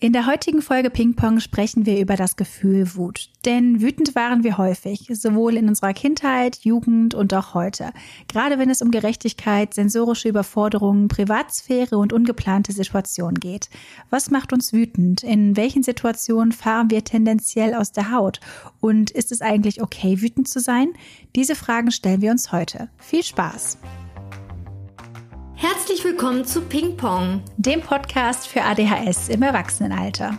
In der heutigen Folge Ping Pong sprechen wir über das Gefühl Wut. Denn wütend waren wir häufig, sowohl in unserer Kindheit, Jugend und auch heute. Gerade wenn es um Gerechtigkeit, sensorische Überforderungen, Privatsphäre und ungeplante Situationen geht. Was macht uns wütend? In welchen Situationen fahren wir tendenziell aus der Haut? Und ist es eigentlich okay, wütend zu sein? Diese Fragen stellen wir uns heute. Viel Spaß! Herzlich willkommen zu Ping Pong, dem Podcast für ADHS im Erwachsenenalter.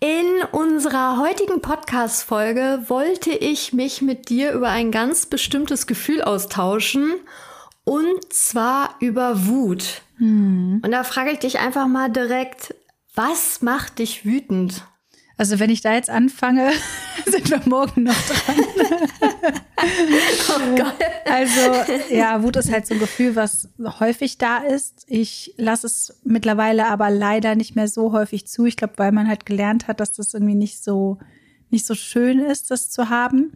In unserer heutigen Podcast-Folge wollte ich mich mit dir über ein ganz bestimmtes Gefühl austauschen. Und zwar über Wut. Hm. Und da frage ich dich einfach mal direkt, was macht dich wütend? Also wenn ich da jetzt anfange, sind wir morgen noch dran. oh Gott. Also ja, Wut ist halt so ein Gefühl, was häufig da ist. Ich lasse es mittlerweile aber leider nicht mehr so häufig zu. Ich glaube, weil man halt gelernt hat, dass das irgendwie nicht so nicht so schön ist, das zu haben.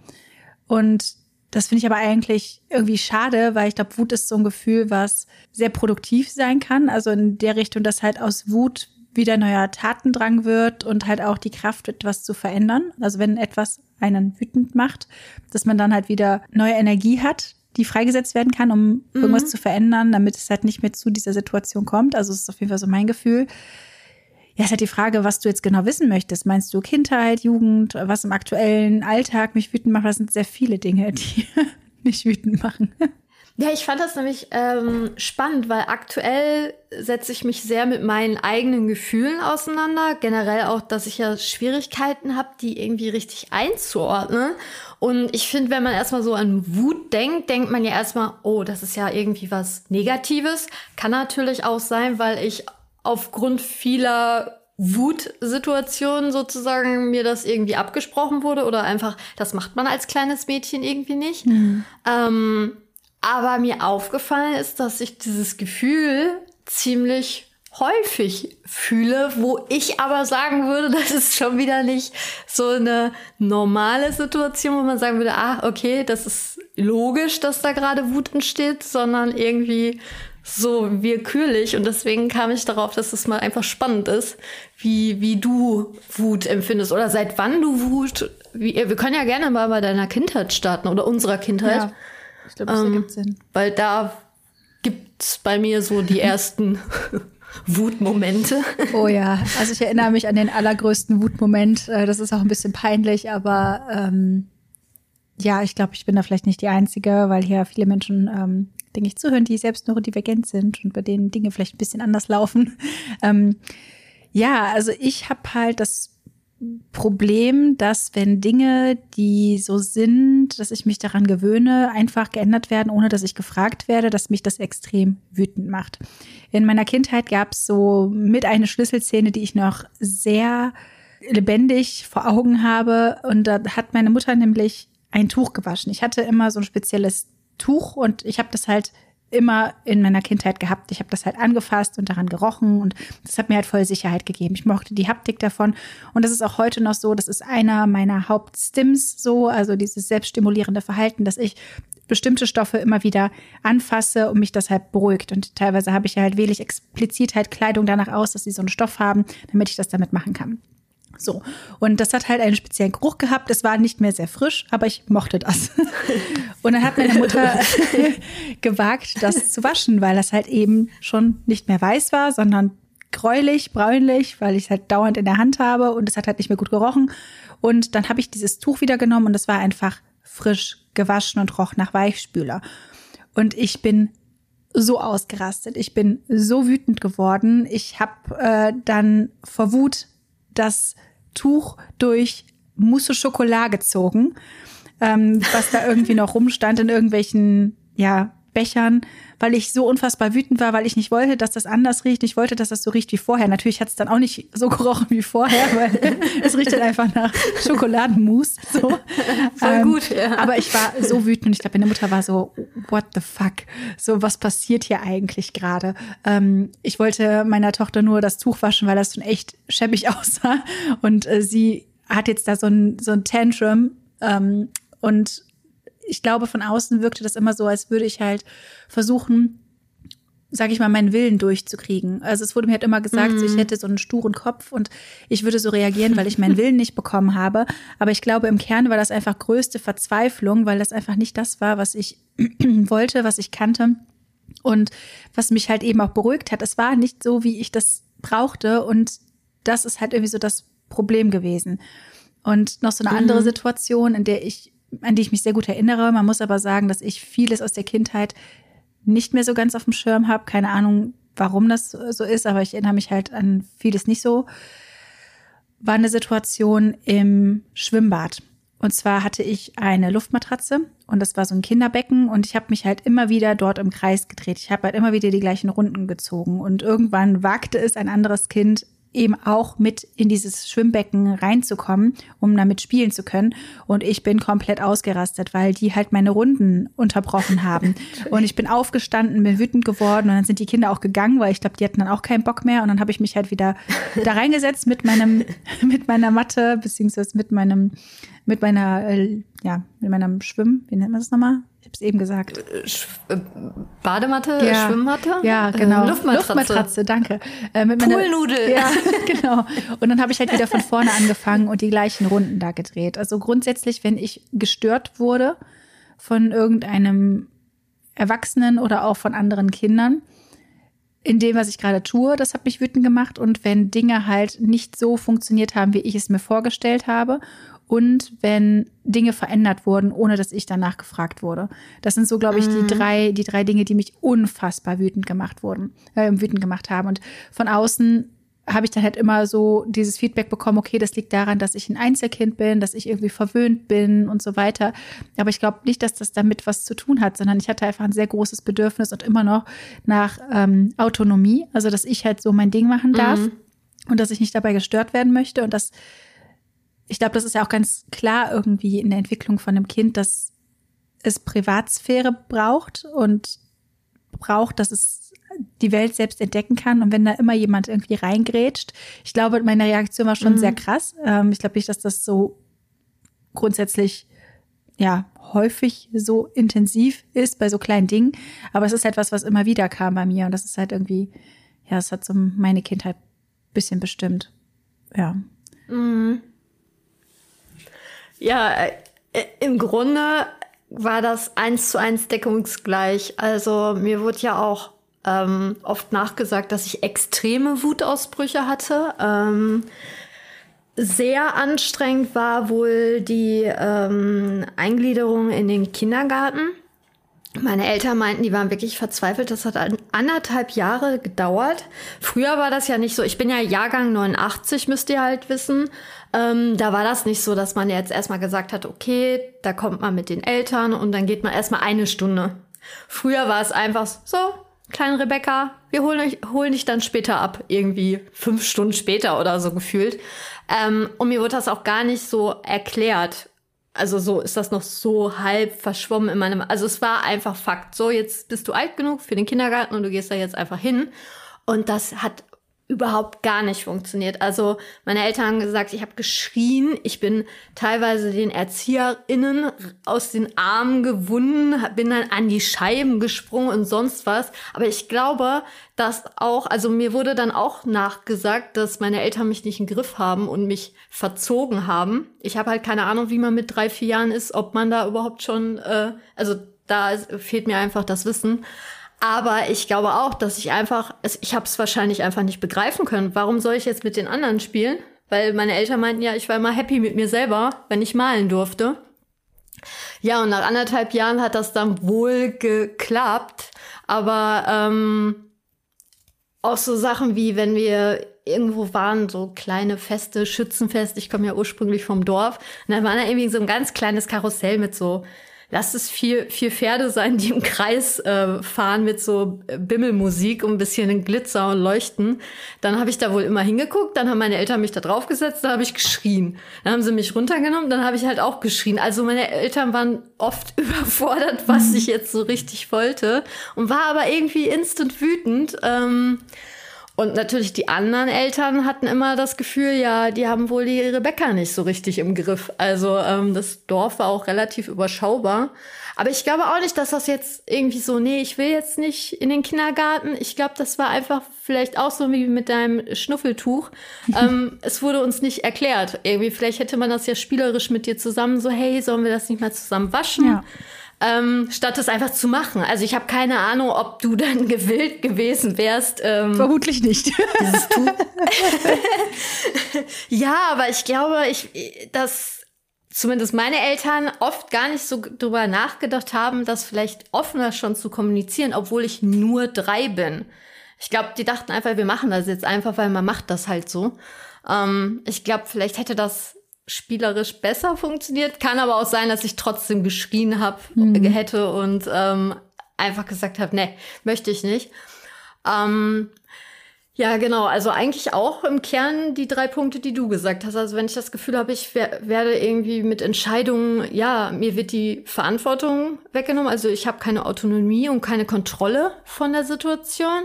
Und das finde ich aber eigentlich irgendwie schade, weil ich glaube, Wut ist so ein Gefühl, was sehr produktiv sein kann. Also in der Richtung, dass halt aus Wut wieder neuer Tatendrang wird und halt auch die Kraft, etwas zu verändern. Also wenn etwas einen wütend macht, dass man dann halt wieder neue Energie hat, die freigesetzt werden kann, um mhm. irgendwas zu verändern, damit es halt nicht mehr zu dieser Situation kommt. Also es ist auf jeden Fall so mein Gefühl. Ja, es ist halt die Frage, was du jetzt genau wissen möchtest. Meinst du Kindheit, Jugend, was im aktuellen Alltag mich wütend macht? Das sind sehr viele Dinge, die mich wütend machen. Ja, ich fand das nämlich ähm, spannend, weil aktuell setze ich mich sehr mit meinen eigenen Gefühlen auseinander. Generell auch, dass ich ja Schwierigkeiten habe, die irgendwie richtig einzuordnen. Und ich finde, wenn man erstmal so an Wut denkt, denkt man ja erstmal, oh, das ist ja irgendwie was Negatives. Kann natürlich auch sein, weil ich aufgrund vieler Wutsituationen sozusagen mir das irgendwie abgesprochen wurde oder einfach, das macht man als kleines Mädchen irgendwie nicht. Mhm. Ähm, aber mir aufgefallen ist, dass ich dieses Gefühl ziemlich häufig fühle, wo ich aber sagen würde, das ist schon wieder nicht so eine normale Situation, wo man sagen würde, ah, okay, das ist logisch, dass da gerade Wut entsteht, sondern irgendwie so willkürlich. Und deswegen kam ich darauf, dass es mal einfach spannend ist, wie, wie du Wut empfindest oder seit wann du Wut, wie, wir können ja gerne mal bei deiner Kindheit starten oder unserer Kindheit. Ja. Ich glaube, das ähm, ergibt Sinn. Weil da gibt's bei mir so die ersten Wutmomente. Oh ja, also ich erinnere mich an den allergrößten Wutmoment. Äh, das ist auch ein bisschen peinlich, aber ähm, ja, ich glaube, ich bin da vielleicht nicht die Einzige, weil hier viele Menschen, ähm, denke ich, zuhören, die selbst neurodivergent sind und bei denen Dinge vielleicht ein bisschen anders laufen. Ähm, ja, also ich habe halt das Problem, dass wenn Dinge, die so sind, dass ich mich daran gewöhne, einfach geändert werden, ohne dass ich gefragt werde, dass mich das extrem wütend macht. In meiner Kindheit gab es so mit eine Schlüsselszene, die ich noch sehr lebendig vor Augen habe. Und da hat meine Mutter nämlich ein Tuch gewaschen. Ich hatte immer so ein spezielles Tuch und ich habe das halt immer in meiner Kindheit gehabt. Ich habe das halt angefasst und daran gerochen und das hat mir halt voll Sicherheit gegeben. Ich mochte die Haptik davon und das ist auch heute noch so. Das ist einer meiner Hauptstims so, also dieses selbststimulierende Verhalten, dass ich bestimmte Stoffe immer wieder anfasse und mich das halt beruhigt. Und teilweise habe ich ja halt wähle ich explizit halt Kleidung danach aus, dass sie so einen Stoff haben, damit ich das damit machen kann. So. Und das hat halt einen speziellen Geruch gehabt. Es war nicht mehr sehr frisch, aber ich mochte das. Und dann hat meine Mutter gewagt, das zu waschen, weil das halt eben schon nicht mehr weiß war, sondern gräulich, bräunlich, weil ich es halt dauernd in der Hand habe und es hat halt nicht mehr gut gerochen. Und dann habe ich dieses Tuch wieder genommen und es war einfach frisch gewaschen und roch nach Weichspüler. Und ich bin so ausgerastet. Ich bin so wütend geworden. Ich habe äh, dann vor Wut das Tuch durch Mousse Schokolade gezogen, ähm, was da irgendwie noch rumstand in irgendwelchen, ja, Bechern, weil ich so unfassbar wütend war, weil ich nicht wollte, dass das anders riecht. Ich wollte, dass das so riecht wie vorher. Natürlich hat es dann auch nicht so gerochen wie vorher, weil es riecht dann einfach nach Schokoladenmus. So. Voll ähm, gut, ja. Aber ich war so wütend und ich glaube, meine Mutter war so, what the fuck? So, was passiert hier eigentlich gerade? Ähm, ich wollte meiner Tochter nur das Tuch waschen, weil das schon echt schäbig aussah. Und äh, sie hat jetzt da so ein, so ein Tantrum ähm, und ich glaube, von außen wirkte das immer so, als würde ich halt versuchen, sag ich mal, meinen Willen durchzukriegen. Also es wurde mir halt immer gesagt, mhm. ich hätte so einen sturen Kopf und ich würde so reagieren, weil ich meinen Willen nicht bekommen habe. Aber ich glaube, im Kern war das einfach größte Verzweiflung, weil das einfach nicht das war, was ich wollte, was ich kannte und was mich halt eben auch beruhigt hat. Es war nicht so, wie ich das brauchte und das ist halt irgendwie so das Problem gewesen. Und noch so eine andere mhm. Situation, in der ich an die ich mich sehr gut erinnere. Man muss aber sagen, dass ich vieles aus der Kindheit nicht mehr so ganz auf dem Schirm habe. Keine Ahnung, warum das so ist, aber ich erinnere mich halt an vieles nicht so. War eine Situation im Schwimmbad. Und zwar hatte ich eine Luftmatratze und das war so ein Kinderbecken und ich habe mich halt immer wieder dort im Kreis gedreht. Ich habe halt immer wieder die gleichen Runden gezogen und irgendwann wagte es ein anderes Kind eben auch mit in dieses Schwimmbecken reinzukommen, um damit spielen zu können. Und ich bin komplett ausgerastet, weil die halt meine Runden unterbrochen haben. und ich bin aufgestanden, bin wütend geworden und dann sind die Kinder auch gegangen, weil ich glaube, die hatten dann auch keinen Bock mehr. Und dann habe ich mich halt wieder da reingesetzt mit meinem, mit meiner Matte, beziehungsweise mit meinem, mit meiner, äh, ja, mit meinem Schwimmen, wie nennt man das nochmal? Ich habe es eben gesagt. Äh, Sch äh, Badematte, ja, Schwimmmatte? Ja, genau. Äh, Luftmatratze. Luftmatratze, danke. Äh, Poolnudel. Ja, genau. Und dann habe ich halt wieder von vorne angefangen und die gleichen Runden da gedreht. Also grundsätzlich, wenn ich gestört wurde von irgendeinem Erwachsenen oder auch von anderen Kindern, in dem, was ich gerade tue, das hat mich wütend gemacht. Und wenn Dinge halt nicht so funktioniert haben, wie ich es mir vorgestellt habe und wenn Dinge verändert wurden, ohne dass ich danach gefragt wurde. Das sind so, glaube ich, mhm. die drei, die drei Dinge, die mich unfassbar wütend gemacht wurden, äh, wütend gemacht haben. Und von außen habe ich dann halt immer so dieses Feedback bekommen, okay, das liegt daran, dass ich ein Einzelkind bin, dass ich irgendwie verwöhnt bin und so weiter. Aber ich glaube nicht, dass das damit was zu tun hat, sondern ich hatte einfach ein sehr großes Bedürfnis und immer noch nach ähm, Autonomie, also dass ich halt so mein Ding machen darf mhm. und dass ich nicht dabei gestört werden möchte und dass ich glaube, das ist ja auch ganz klar irgendwie in der Entwicklung von einem Kind, dass es Privatsphäre braucht und braucht, dass es die Welt selbst entdecken kann. Und wenn da immer jemand irgendwie reingrätscht, ich glaube, meine Reaktion war schon mhm. sehr krass. Ähm, ich glaube nicht, dass das so grundsätzlich ja häufig so intensiv ist bei so kleinen Dingen. Aber es ist etwas, was immer wieder kam bei mir. Und das ist halt irgendwie, ja, es hat so meine Kindheit bisschen bestimmt. Ja. Mhm. Ja, äh, im Grunde war das eins zu eins deckungsgleich. Also mir wurde ja auch ähm, oft nachgesagt, dass ich extreme Wutausbrüche hatte. Ähm, sehr anstrengend war wohl die ähm, Eingliederung in den Kindergarten. Meine Eltern meinten, die waren wirklich verzweifelt. Das hat anderthalb Jahre gedauert. Früher war das ja nicht so. Ich bin ja Jahrgang 89, müsst ihr halt wissen. Ähm, da war das nicht so, dass man jetzt erstmal gesagt hat, okay, da kommt man mit den Eltern und dann geht man erstmal eine Stunde. Früher war es einfach so, kleine Rebecca, wir holen, euch, holen dich dann später ab, irgendwie fünf Stunden später oder so gefühlt. Ähm, und mir wurde das auch gar nicht so erklärt. Also so ist das noch so halb verschwommen in meinem. Also es war einfach Fakt. So, jetzt bist du alt genug für den Kindergarten und du gehst da jetzt einfach hin. Und das hat überhaupt gar nicht funktioniert. Also meine Eltern haben gesagt, ich habe geschrien, ich bin teilweise den Erzieherinnen aus den Armen gewunden, bin dann an die Scheiben gesprungen und sonst was. Aber ich glaube, dass auch, also mir wurde dann auch nachgesagt, dass meine Eltern mich nicht im Griff haben und mich verzogen haben. Ich habe halt keine Ahnung, wie man mit drei, vier Jahren ist, ob man da überhaupt schon, äh, also da fehlt mir einfach das Wissen. Aber ich glaube auch, dass ich einfach, ich habe es wahrscheinlich einfach nicht begreifen können. Warum soll ich jetzt mit den anderen spielen? Weil meine Eltern meinten ja, ich war immer happy mit mir selber, wenn ich malen durfte. Ja, und nach anderthalb Jahren hat das dann wohl geklappt. Aber ähm, auch so Sachen wie, wenn wir irgendwo waren, so kleine Feste, Schützenfest, ich komme ja ursprünglich vom Dorf, und dann war da irgendwie so ein ganz kleines Karussell mit so lass es vier, vier Pferde sein, die im Kreis äh, fahren mit so Bimmelmusik und ein bisschen Glitzer und Leuchten. Dann habe ich da wohl immer hingeguckt, dann haben meine Eltern mich da draufgesetzt, dann habe ich geschrien. Dann haben sie mich runtergenommen, dann habe ich halt auch geschrien. Also meine Eltern waren oft überfordert, was mhm. ich jetzt so richtig wollte und war aber irgendwie instant wütend. Ähm, und natürlich die anderen Eltern hatten immer das Gefühl, ja, die haben wohl die Rebecca nicht so richtig im Griff. Also ähm, das Dorf war auch relativ überschaubar. Aber ich glaube auch nicht, dass das jetzt irgendwie so, nee, ich will jetzt nicht in den Kindergarten. Ich glaube, das war einfach vielleicht auch so wie mit deinem Schnuffeltuch. ähm, es wurde uns nicht erklärt. Irgendwie, vielleicht hätte man das ja spielerisch mit dir zusammen so, hey, sollen wir das nicht mal zusammen waschen? Ja ähm, statt es einfach zu machen. Also ich habe keine Ahnung, ob du dann gewillt gewesen wärst. Ähm, Vermutlich nicht. Ja, aber ich glaube, ich, dass zumindest meine Eltern oft gar nicht so drüber nachgedacht haben, das vielleicht offener schon zu kommunizieren, obwohl ich nur drei bin. Ich glaube, die dachten einfach, wir machen das jetzt einfach, weil man macht das halt so. Ähm, ich glaube, vielleicht hätte das spielerisch besser funktioniert. Kann aber auch sein, dass ich trotzdem geschrien habe, mhm. hätte und ähm, einfach gesagt habe, nee, möchte ich nicht. Ähm, ja, genau. Also eigentlich auch im Kern die drei Punkte, die du gesagt hast. Also wenn ich das Gefühl habe, ich wer werde irgendwie mit Entscheidungen, ja, mir wird die Verantwortung weggenommen. Also ich habe keine Autonomie und keine Kontrolle von der Situation.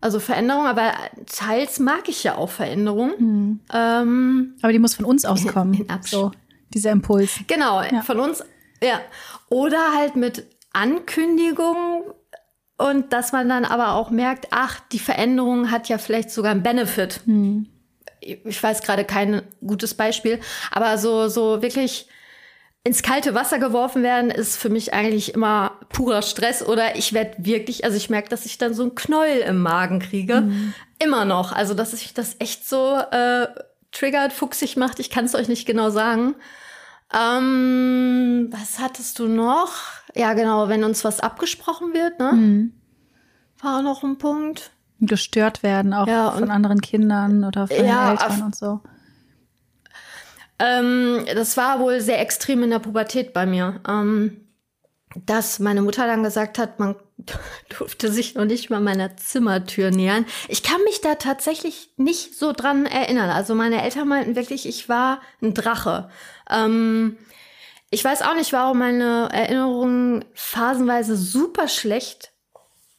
Also Veränderung, aber teils mag ich ja auch Veränderung. Mhm. Ähm, aber die muss von uns auskommen. In, in so, dieser Impuls. Genau, ja. von uns, ja. Oder halt mit Ankündigung und dass man dann aber auch merkt, ach, die Veränderung hat ja vielleicht sogar einen Benefit. Mhm. Ich weiß gerade kein gutes Beispiel, aber so, so wirklich ins kalte Wasser geworfen werden ist für mich eigentlich immer purer Stress oder ich werde wirklich, also ich merke, dass ich dann so ein Knäuel im Magen kriege. Mhm. Immer noch. Also, dass sich das echt so äh, triggert, fuchsig macht. Ich kann es euch nicht genau sagen. Ähm, was hattest du noch? Ja, genau, wenn uns was abgesprochen wird, ne? Mhm. War auch noch ein Punkt. Gestört werden, auch ja, von anderen Kindern oder von ja, Eltern und so. Ähm, das war wohl sehr extrem in der Pubertät bei mir. Ähm, dass meine Mutter dann gesagt hat, man durfte sich noch nicht mal meiner Zimmertür nähern. Ich kann mich da tatsächlich nicht so dran erinnern. Also meine Eltern meinten wirklich, ich war ein Drache. Ähm, ich weiß auch nicht, warum meine Erinnerungen phasenweise super schlecht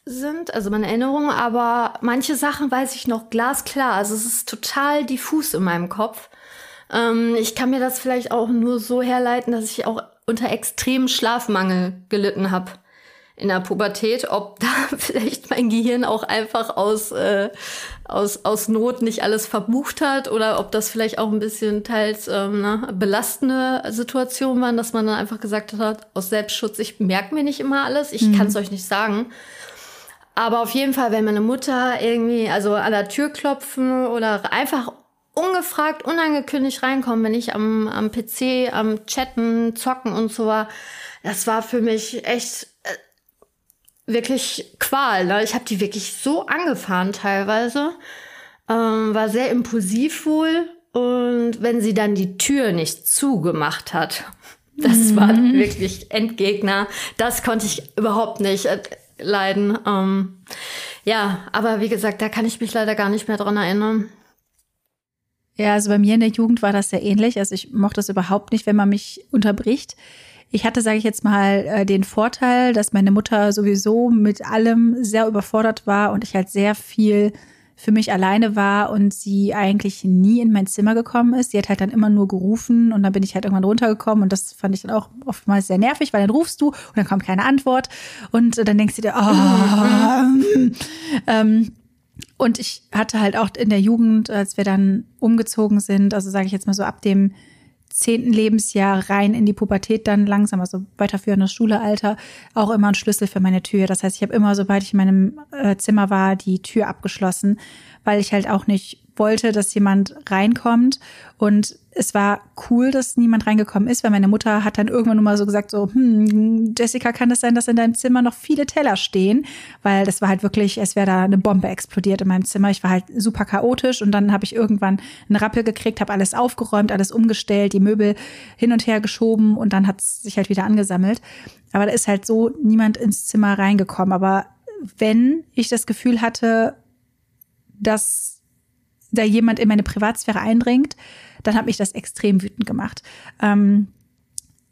sind, also meine Erinnerungen, aber manche Sachen weiß ich noch glasklar. Also es ist total diffus in meinem Kopf. Ähm, ich kann mir das vielleicht auch nur so herleiten, dass ich auch unter extremem Schlafmangel gelitten habe in der Pubertät, ob da vielleicht mein Gehirn auch einfach aus, äh, aus, aus Not nicht alles verbucht hat oder ob das vielleicht auch ein bisschen teils ähm, ne, belastende Situationen waren, dass man dann einfach gesagt hat, aus Selbstschutz, ich merke mir nicht immer alles, ich mhm. kann es euch nicht sagen. Aber auf jeden Fall, wenn meine Mutter irgendwie, also an der Tür klopfen oder einfach ungefragt, unangekündigt reinkommen, wenn ich am, am PC, am Chatten, Zocken und so war. Das war für mich echt äh, wirklich Qual. Ne? Ich habe die wirklich so angefahren teilweise. Ähm, war sehr impulsiv wohl. Und wenn sie dann die Tür nicht zugemacht hat, das mhm. war wirklich Endgegner. Das konnte ich überhaupt nicht äh, leiden. Ähm, ja, aber wie gesagt, da kann ich mich leider gar nicht mehr dran erinnern. Ja, also bei mir in der Jugend war das sehr ähnlich. Also ich mochte das überhaupt nicht, wenn man mich unterbricht. Ich hatte, sage ich jetzt mal, äh, den Vorteil, dass meine Mutter sowieso mit allem sehr überfordert war und ich halt sehr viel für mich alleine war und sie eigentlich nie in mein Zimmer gekommen ist. Sie hat halt dann immer nur gerufen und dann bin ich halt irgendwann runtergekommen und das fand ich dann auch oftmals sehr nervig, weil dann rufst du und dann kommt keine Antwort und dann denkst du dir, oh, ähm, und ich hatte halt auch in der Jugend, als wir dann umgezogen sind, also sage ich jetzt mal so ab dem zehnten Lebensjahr rein in die Pubertät dann langsam, also weiterführendes Schulealter, auch immer einen Schlüssel für meine Tür. Das heißt, ich habe immer, sobald ich in meinem äh, Zimmer war, die Tür abgeschlossen, weil ich halt auch nicht wollte, dass jemand reinkommt. Und es war cool, dass niemand reingekommen ist, weil meine Mutter hat dann irgendwann nur mal so gesagt, so, hm, Jessica, kann es das sein, dass in deinem Zimmer noch viele Teller stehen? Weil das war halt wirklich, es wäre da eine Bombe explodiert in meinem Zimmer. Ich war halt super chaotisch und dann habe ich irgendwann einen Rappel gekriegt, habe alles aufgeräumt, alles umgestellt, die Möbel hin und her geschoben und dann hat es sich halt wieder angesammelt. Aber da ist halt so niemand ins Zimmer reingekommen. Aber wenn ich das Gefühl hatte, dass da jemand in meine Privatsphäre eindringt, dann hat mich das extrem wütend gemacht. Ähm,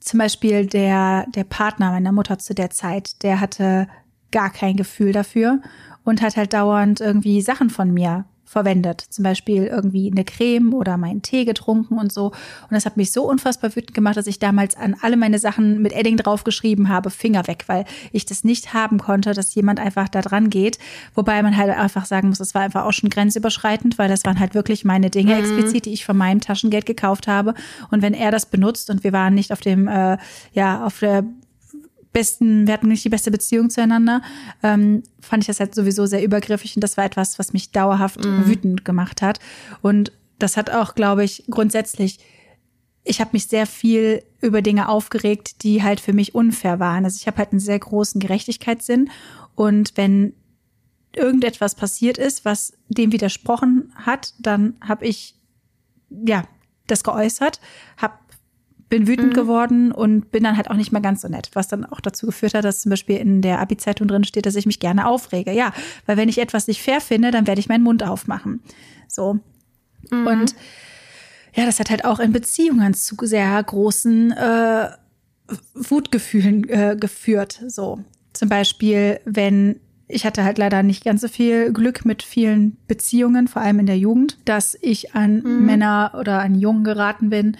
zum Beispiel der, der Partner meiner Mutter zu der Zeit, der hatte gar kein Gefühl dafür und hat halt dauernd irgendwie Sachen von mir verwendet. Zum Beispiel irgendwie eine Creme oder meinen Tee getrunken und so. Und das hat mich so unfassbar wütend gemacht, dass ich damals an alle meine Sachen mit Edding draufgeschrieben habe, Finger weg, weil ich das nicht haben konnte, dass jemand einfach da dran geht. Wobei man halt einfach sagen muss, es war einfach auch schon grenzüberschreitend, weil das waren halt wirklich meine Dinge mhm. explizit, die ich von meinem Taschengeld gekauft habe. Und wenn er das benutzt und wir waren nicht auf dem, äh, ja, auf der besten, wir hatten nicht die beste Beziehung zueinander, ähm, fand ich das halt sowieso sehr übergriffig und das war etwas, was mich dauerhaft mm. wütend gemacht hat. Und das hat auch, glaube ich, grundsätzlich, ich habe mich sehr viel über Dinge aufgeregt, die halt für mich unfair waren. Also ich habe halt einen sehr großen Gerechtigkeitssinn und wenn irgendetwas passiert ist, was dem widersprochen hat, dann habe ich ja das geäußert, habe bin wütend mhm. geworden und bin dann halt auch nicht mehr ganz so nett, was dann auch dazu geführt hat, dass zum Beispiel in der Abi-Zeitung drin steht, dass ich mich gerne aufrege. Ja, weil wenn ich etwas nicht fair finde, dann werde ich meinen Mund aufmachen. So. Mhm. Und ja, das hat halt auch in Beziehungen zu sehr großen äh, Wutgefühlen äh, geführt. So. Zum Beispiel, wenn ich hatte halt leider nicht ganz so viel Glück mit vielen Beziehungen, vor allem in der Jugend, dass ich an mhm. Männer oder an Jungen geraten bin,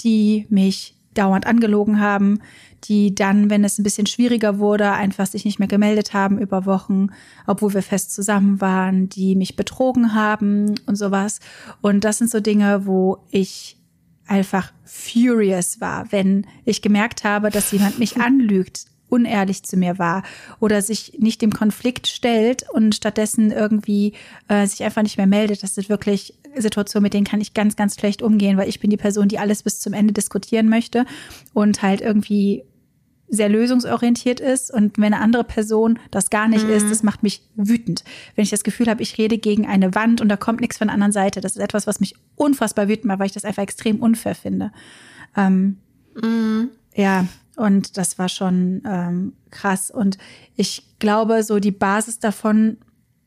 die mich dauernd angelogen haben, die dann, wenn es ein bisschen schwieriger wurde, einfach sich nicht mehr gemeldet haben über Wochen, obwohl wir fest zusammen waren, die mich betrogen haben und sowas. Und das sind so Dinge, wo ich einfach furious war, wenn ich gemerkt habe, dass jemand mich anlügt, unehrlich zu mir war oder sich nicht dem Konflikt stellt und stattdessen irgendwie äh, sich einfach nicht mehr meldet. Das sind wirklich Situationen, mit denen kann ich ganz, ganz schlecht umgehen, weil ich bin die Person, die alles bis zum Ende diskutieren möchte und halt irgendwie sehr lösungsorientiert ist und wenn eine andere Person das gar nicht mhm. ist, das macht mich wütend. Wenn ich das Gefühl habe, ich rede gegen eine Wand und da kommt nichts von der anderen Seite, das ist etwas, was mich unfassbar wütend macht, weil ich das einfach extrem unfair finde. Ähm, mhm. Ja, und das war schon ähm, krass. Und ich glaube, so die Basis davon,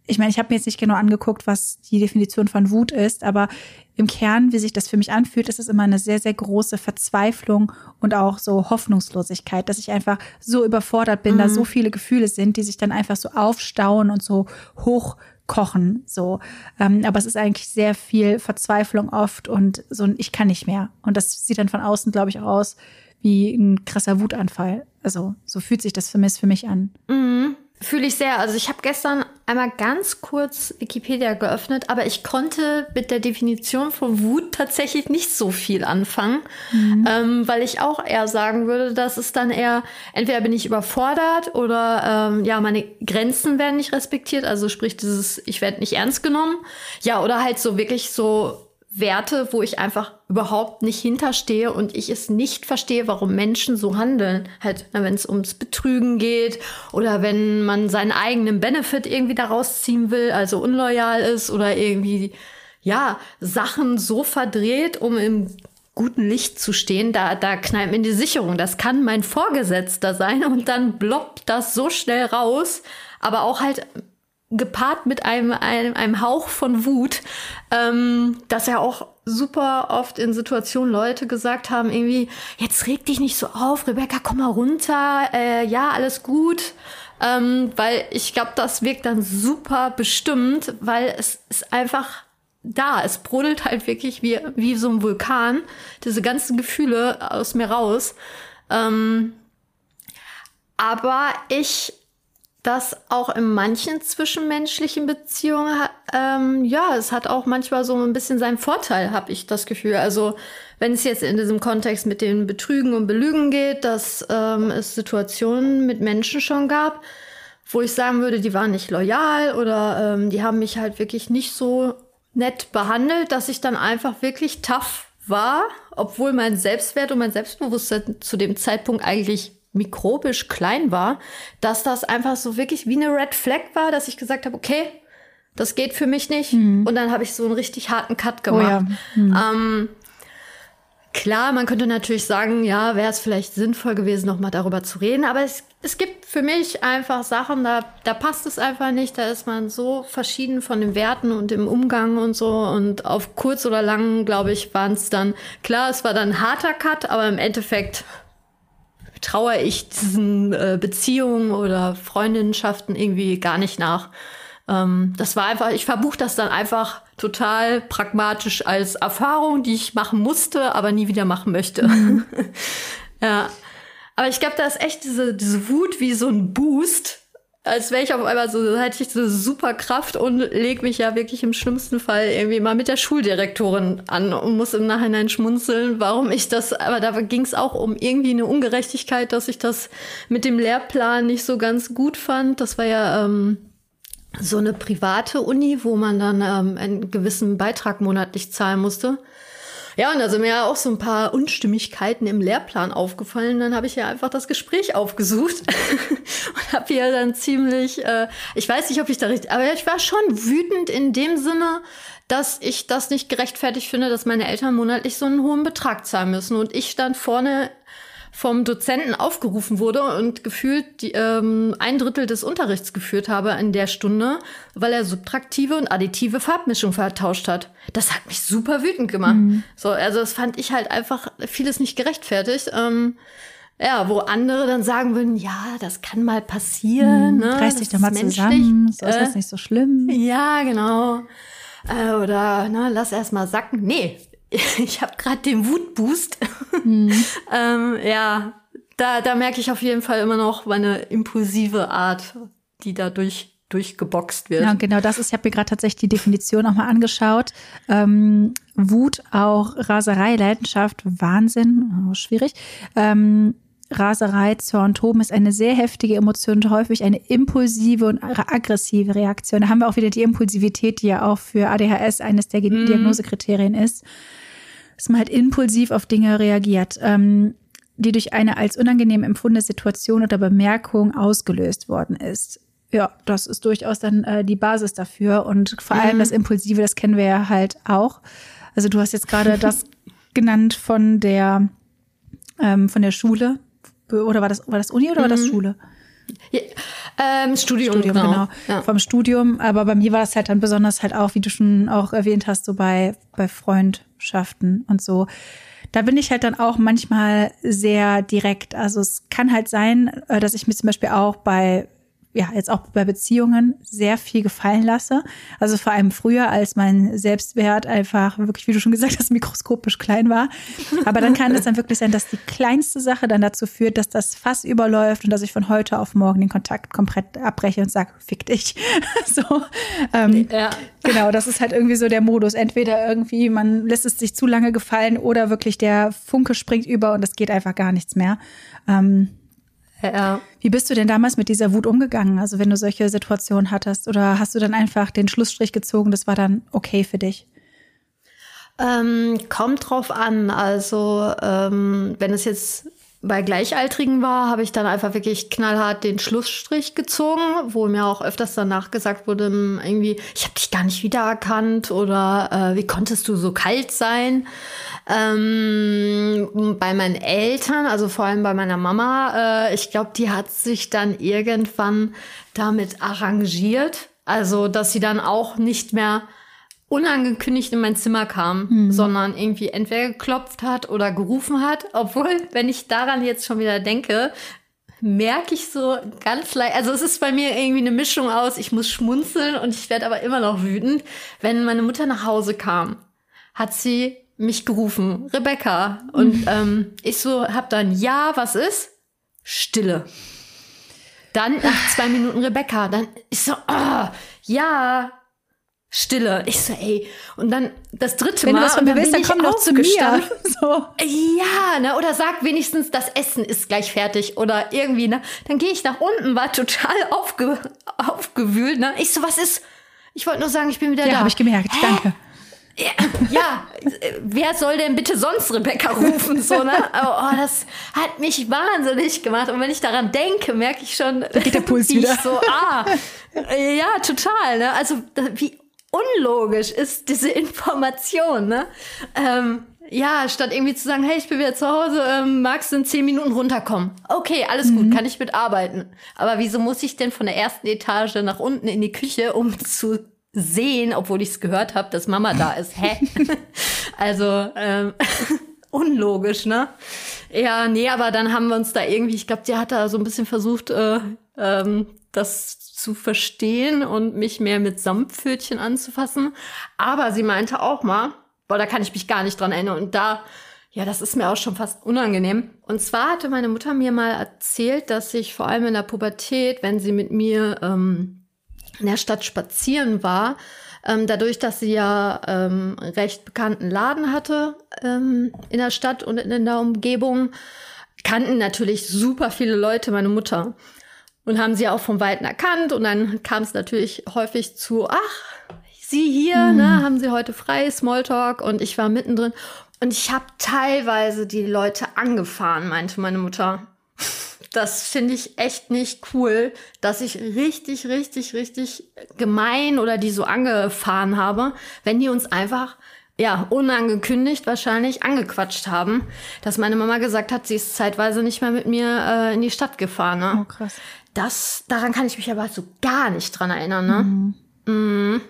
ich meine, ich habe mir jetzt nicht genau angeguckt, was die Definition von Wut ist, aber im Kern, wie sich das für mich anfühlt, ist es immer eine sehr, sehr große Verzweiflung und auch so Hoffnungslosigkeit, dass ich einfach so überfordert bin, mhm. da so viele Gefühle sind, die sich dann einfach so aufstauen und so hochkochen. So, ähm, aber es ist eigentlich sehr viel Verzweiflung oft und so ein Ich kann nicht mehr. Und das sieht dann von außen, glaube ich, auch aus wie ein krasser Wutanfall. Also so fühlt sich das für mich, für mich an. Mhm. Fühle ich sehr. Also ich habe gestern einmal ganz kurz Wikipedia geöffnet, aber ich konnte mit der Definition von Wut tatsächlich nicht so viel anfangen, mhm. ähm, weil ich auch eher sagen würde, dass es dann eher, entweder bin ich überfordert oder ähm, ja, meine Grenzen werden nicht respektiert, also sprich dieses, ich werde nicht ernst genommen. Ja, oder halt so wirklich so Werte, wo ich einfach überhaupt nicht hinterstehe und ich es nicht verstehe, warum Menschen so handeln. Halt, wenn es ums Betrügen geht oder wenn man seinen eigenen Benefit irgendwie daraus ziehen will, also unloyal ist oder irgendwie, ja, Sachen so verdreht, um im guten Licht zu stehen, da, da knallt mir die Sicherung. Das kann mein Vorgesetzter sein und dann bloppt das so schnell raus. Aber auch halt gepaart mit einem, einem, einem Hauch von Wut, ähm, dass ja auch super oft in Situationen Leute gesagt haben, irgendwie, jetzt reg dich nicht so auf, Rebecca, komm mal runter, äh, ja, alles gut. Ähm, weil ich glaube, das wirkt dann super bestimmt, weil es ist einfach da. Es brodelt halt wirklich wie, wie so ein Vulkan, diese ganzen Gefühle aus mir raus. Ähm, aber ich das auch in manchen zwischenmenschlichen Beziehungen, ähm, ja, es hat auch manchmal so ein bisschen seinen Vorteil, habe ich das Gefühl. Also wenn es jetzt in diesem Kontext mit den Betrügen und Belügen geht, dass ähm, es Situationen mit Menschen schon gab, wo ich sagen würde, die waren nicht loyal oder ähm, die haben mich halt wirklich nicht so nett behandelt, dass ich dann einfach wirklich tough war, obwohl mein Selbstwert und mein Selbstbewusstsein zu dem Zeitpunkt eigentlich mikrobisch klein war, dass das einfach so wirklich wie eine Red Flag war, dass ich gesagt habe, okay, das geht für mich nicht. Mhm. Und dann habe ich so einen richtig harten Cut gemacht. Oh ja. mhm. ähm, klar, man könnte natürlich sagen, ja, wäre es vielleicht sinnvoll gewesen, nochmal darüber zu reden. Aber es, es gibt für mich einfach Sachen, da, da passt es einfach nicht. Da ist man so verschieden von den Werten und dem Umgang und so. Und auf kurz oder lang, glaube ich, waren es dann, klar, es war dann ein harter Cut, aber im Endeffekt traue ich diesen äh, Beziehungen oder Freundschaften irgendwie gar nicht nach. Ähm, das war einfach, ich verbuche das dann einfach total pragmatisch als Erfahrung, die ich machen musste, aber nie wieder machen möchte. Mhm. ja. Aber ich glaube, da ist echt diese, diese Wut wie so ein Boost, als wäre ich auf einmal so, hätte ich so super Kraft und leg mich ja wirklich im schlimmsten Fall irgendwie mal mit der Schuldirektorin an und muss im Nachhinein schmunzeln, warum ich das, aber da ging es auch um irgendwie eine Ungerechtigkeit, dass ich das mit dem Lehrplan nicht so ganz gut fand. Das war ja ähm, so eine private Uni, wo man dann ähm, einen gewissen Beitrag monatlich zahlen musste. Ja, und da sind mir ja auch so ein paar Unstimmigkeiten im Lehrplan aufgefallen. Dann habe ich ja einfach das Gespräch aufgesucht und habe ja dann ziemlich, äh, ich weiß nicht, ob ich da richtig, aber ich war schon wütend in dem Sinne, dass ich das nicht gerechtfertigt finde, dass meine Eltern monatlich so einen hohen Betrag zahlen müssen. Und ich stand vorne vom Dozenten aufgerufen wurde und gefühlt die, ähm, ein Drittel des Unterrichts geführt habe in der Stunde, weil er subtraktive und additive Farbmischung vertauscht hat. Das hat mich super wütend gemacht. Mhm. So, also das fand ich halt einfach vieles nicht gerechtfertigt. Ähm, ja, wo andere dann sagen würden, ja, das kann mal passieren. Mhm, ne? Reiß dich doch mal menschlich. zusammen, so ist äh, das nicht so schlimm. Ja, genau. Äh, oder ne, lass erst mal sacken. Nee, ich habe gerade den Wutboost. Mhm. ähm, ja, da, da merke ich auf jeden Fall immer noch meine impulsive Art, die dadurch durchgeboxt wird. Ja, genau, das ist, ich habe mir gerade tatsächlich die Definition auch mal angeschaut. Ähm, Wut, auch Raserei, Leidenschaft, Wahnsinn, oh, schwierig. Ähm, Raserei, Zorn, Toben ist eine sehr heftige Emotion und häufig eine impulsive und aggressive Reaktion. Da haben wir auch wieder die Impulsivität, die ja auch für ADHS eines der mm. Diagnosekriterien ist dass man halt impulsiv auf Dinge reagiert, ähm, die durch eine als unangenehm empfundene Situation oder Bemerkung ausgelöst worden ist. Ja, das ist durchaus dann äh, die Basis dafür. Und vor allem mhm. das Impulsive, das kennen wir ja halt auch. Also du hast jetzt gerade das genannt von der ähm, von der Schule. Oder war das, war das Uni oder mhm. war das mhm. Schule? Ja, ähm, Studium, Studium, genau. genau. Ja. Vom Studium. Aber bei mir war das halt dann besonders halt auch, wie du schon auch erwähnt hast, so bei, bei Freundschaften und so. Da bin ich halt dann auch manchmal sehr direkt. Also es kann halt sein, äh, dass ich mir zum Beispiel auch bei ja, jetzt auch bei Beziehungen sehr viel gefallen lasse. Also vor allem früher, als mein Selbstwert einfach wirklich, wie du schon gesagt hast, mikroskopisch klein war. Aber dann kann es dann wirklich sein, dass die kleinste Sache dann dazu führt, dass das Fass überläuft und dass ich von heute auf morgen den Kontakt komplett abbreche und sage, fick dich. so. Ähm, ja. Genau, das ist halt irgendwie so der Modus. Entweder irgendwie, man lässt es sich zu lange gefallen oder wirklich der Funke springt über und es geht einfach gar nichts mehr. Ähm, ja. Wie bist du denn damals mit dieser Wut umgegangen? Also wenn du solche Situationen hattest oder hast du dann einfach den Schlussstrich gezogen, das war dann okay für dich? Ähm, kommt drauf an. Also ähm, wenn es jetzt bei Gleichaltrigen war, habe ich dann einfach wirklich knallhart den Schlussstrich gezogen, wo mir auch öfters danach gesagt wurde, hm, irgendwie, ich habe dich gar nicht wiedererkannt oder äh, wie konntest du so kalt sein? Ähm, bei meinen Eltern, also vor allem bei meiner Mama, äh, ich glaube, die hat sich dann irgendwann damit arrangiert. Also, dass sie dann auch nicht mehr unangekündigt in mein Zimmer kam, mhm. sondern irgendwie entweder geklopft hat oder gerufen hat. Obwohl, wenn ich daran jetzt schon wieder denke, merke ich so ganz leicht, also es ist bei mir irgendwie eine Mischung aus, ich muss schmunzeln und ich werde aber immer noch wütend. Wenn meine Mutter nach Hause kam, hat sie mich gerufen, Rebecca. Und mhm. ähm, ich so hab dann, ja, was ist? Stille. Dann nach zwei Minuten Rebecca. Dann ich so, oh, ja, Stille. Ich so, ey. Und dann das dritte Wenn Mal. Wenn du das von mir willst, dann komm doch zu mir. So. Ja, ne? Oder sag wenigstens, das Essen ist gleich fertig. Oder irgendwie, ne? Dann gehe ich nach unten, war total aufge aufgewühlt, ne? Ich so, was ist? Ich wollte nur sagen, ich bin wieder ja, da. Ja, habe ich gemerkt. Hä? Danke. Ja, ja, wer soll denn bitte sonst Rebecca rufen? So, ne? Oh, das hat mich wahnsinnig gemacht. Und wenn ich daran denke, merke ich schon, da geht der Puls wieder. so, ah, ja, total. Ne? Also wie unlogisch ist diese Information. Ne? Ähm, ja, statt irgendwie zu sagen, hey, ich bin wieder zu Hause, ähm, magst du in zehn Minuten runterkommen? Okay, alles gut, mhm. kann ich mitarbeiten. Aber wieso muss ich denn von der ersten Etage nach unten in die Küche, um zu sehen, obwohl ich es gehört habe, dass Mama da ist. Hä? also ähm, unlogisch, ne? Ja, nee, aber dann haben wir uns da irgendwie, ich glaube, die hat da so ein bisschen versucht, äh, ähm, das zu verstehen und mich mehr mit Samtpfötchen anzufassen. Aber sie meinte auch mal, boah, da kann ich mich gar nicht dran erinnern. Und da, ja, das ist mir auch schon fast unangenehm. Und zwar hatte meine Mutter mir mal erzählt, dass ich vor allem in der Pubertät, wenn sie mit mir ähm, in der Stadt spazieren war, ähm, dadurch, dass sie ja ähm, recht bekannten Laden hatte ähm, in der Stadt und in der Umgebung, kannten natürlich super viele Leute meine Mutter und haben sie auch vom Weiten erkannt und dann kam es natürlich häufig zu, ach, Sie hier, mhm. ne, haben Sie heute frei, Smalltalk und ich war mittendrin und ich habe teilweise die Leute angefahren, meinte meine Mutter das finde ich echt nicht cool, dass ich richtig, richtig, richtig gemein oder die so angefahren habe, wenn die uns einfach ja, unangekündigt wahrscheinlich angequatscht haben, dass meine Mama gesagt hat, sie ist zeitweise nicht mehr mit mir äh, in die Stadt gefahren. Ne? Oh, krass. Das, daran kann ich mich aber so gar nicht dran erinnern. Ne? Mhm. Mhm.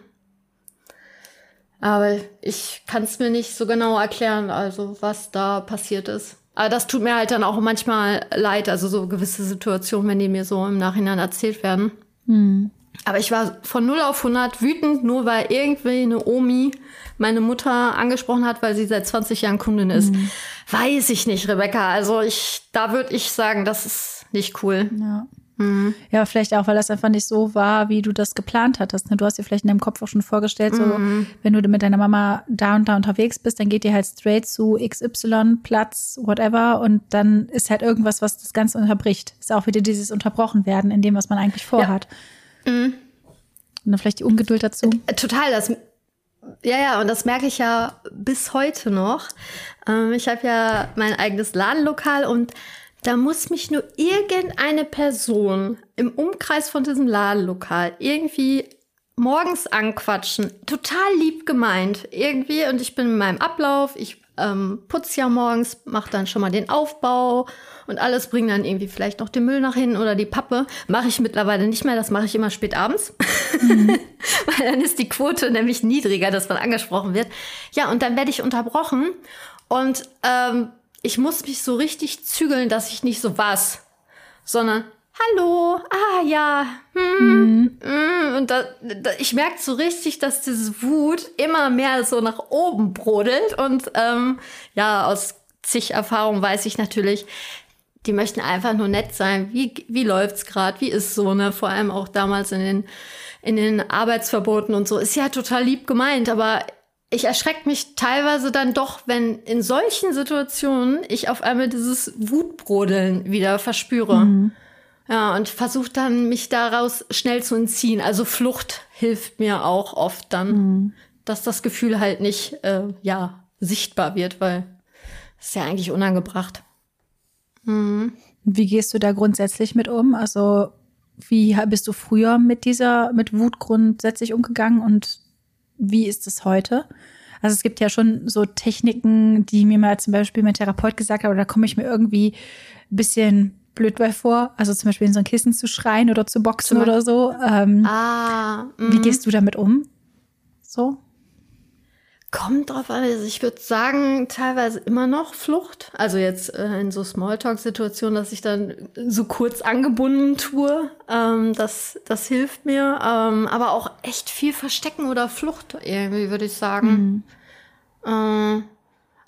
Aber ich kann es mir nicht so genau erklären, also was da passiert ist. Aber das tut mir halt dann auch manchmal leid, also so gewisse Situationen, wenn die mir so im Nachhinein erzählt werden. Mhm. Aber ich war von 0 auf 100 wütend, nur weil irgendwie eine Omi meine Mutter angesprochen hat, weil sie seit 20 Jahren Kundin ist. Mhm. Weiß ich nicht, Rebecca. Also ich, da würde ich sagen, das ist nicht cool. Ja. Mhm. Ja, vielleicht auch, weil das einfach nicht so war, wie du das geplant hattest. Ne? Du hast dir vielleicht in deinem Kopf auch schon vorgestellt, so, mhm. wenn du mit deiner Mama da und da unterwegs bist, dann geht ihr halt straight zu XY, Platz, whatever, und dann ist halt irgendwas, was das Ganze unterbricht. Ist auch wieder dieses Unterbrochen werden in dem, was man eigentlich vorhat. Ja. Mhm. Und dann vielleicht die Ungeduld dazu. Äh, total, das ja, ja, und das merke ich ja bis heute noch. Ähm, ich habe ja mein eigenes Ladenlokal und da muss mich nur irgendeine Person im Umkreis von diesem Ladenlokal irgendwie morgens anquatschen. Total lieb gemeint. Irgendwie. Und ich bin in meinem Ablauf. Ich ähm, putze ja morgens, mache dann schon mal den Aufbau und alles, bringe dann irgendwie vielleicht noch den Müll nach hinten oder die Pappe. Mache ich mittlerweile nicht mehr, das mache ich immer spät abends. Mhm. Weil dann ist die Quote nämlich niedriger, dass man angesprochen wird. Ja, und dann werde ich unterbrochen. Und ähm, ich muss mich so richtig zügeln, dass ich nicht so was, sondern Hallo, ah ja, hm, mhm. und da, da, ich merke so richtig, dass diese Wut immer mehr so nach oben brodelt und ähm, ja, aus zig Erfahrungen weiß ich natürlich, die möchten einfach nur nett sein. Wie, wie läuft's gerade? Wie ist so, ne? Vor allem auch damals in den, in den Arbeitsverboten und so. Ist ja total lieb gemeint, aber ich erschrecke mich teilweise dann doch, wenn in solchen Situationen ich auf einmal dieses Wutbrodeln wieder verspüre. Mhm. Ja, und versuche dann, mich daraus schnell zu entziehen. Also Flucht hilft mir auch oft dann, mhm. dass das Gefühl halt nicht, äh, ja, sichtbar wird, weil es ist ja eigentlich unangebracht. Mhm. Wie gehst du da grundsätzlich mit um? Also, wie bist du früher mit dieser, mit Wut grundsätzlich umgegangen und wie ist es heute? Also es gibt ja schon so Techniken, die mir mal zum Beispiel mein Therapeut gesagt hat, oder da komme ich mir irgendwie ein bisschen blöd bei vor. Also zum Beispiel in so ein Kissen zu schreien oder zu boxen oder so. Ähm, ah, wie gehst du damit um? So? Kommt drauf an. Also ich würde sagen, teilweise immer noch Flucht. Also jetzt äh, in so Smalltalk-Situationen, dass ich dann so kurz angebunden tue. Ähm, das, das hilft mir. Ähm, aber auch echt viel Verstecken oder Flucht, irgendwie, würde ich sagen. Mhm. Äh,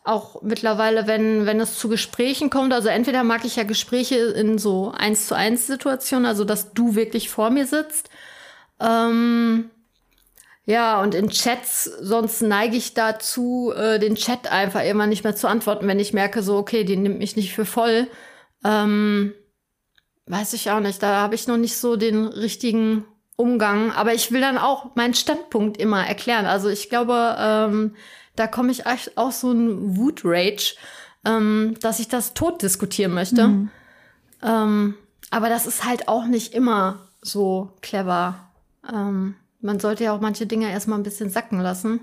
auch mittlerweile, wenn, wenn es zu Gesprächen kommt, also entweder mag ich ja Gespräche in so eins zu eins Situationen, also dass du wirklich vor mir sitzt. Ähm, ja, und in Chats, sonst neige ich dazu, äh, den Chat einfach immer nicht mehr zu antworten, wenn ich merke, so, okay, die nimmt mich nicht für voll. Ähm, weiß ich auch nicht. Da habe ich noch nicht so den richtigen Umgang. Aber ich will dann auch meinen Standpunkt immer erklären. Also ich glaube, ähm, da komme ich auch so ein Wut-Rage, ähm, dass ich das tot diskutieren möchte. Mhm. Ähm, aber das ist halt auch nicht immer so clever. Ähm, man sollte ja auch manche Dinge erstmal ein bisschen sacken lassen.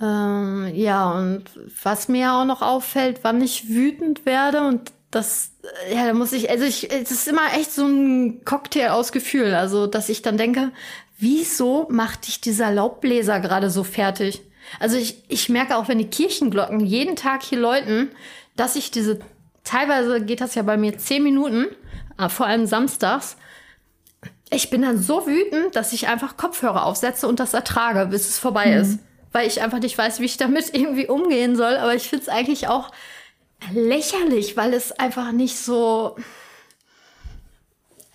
Ähm, ja, und was mir auch noch auffällt, wann ich wütend werde und das, ja, da muss ich, also ich, es ist immer echt so ein Cocktail aus Gefühl. Also, dass ich dann denke, wieso macht dich dieser Laubbläser gerade so fertig? Also ich, ich merke auch, wenn die Kirchenglocken jeden Tag hier läuten, dass ich diese, teilweise geht das ja bei mir zehn Minuten, äh, vor allem samstags, ich bin dann so wütend, dass ich einfach Kopfhörer aufsetze und das ertrage, bis es vorbei mhm. ist. Weil ich einfach nicht weiß, wie ich damit irgendwie umgehen soll. Aber ich finde es eigentlich auch lächerlich, weil es einfach nicht so,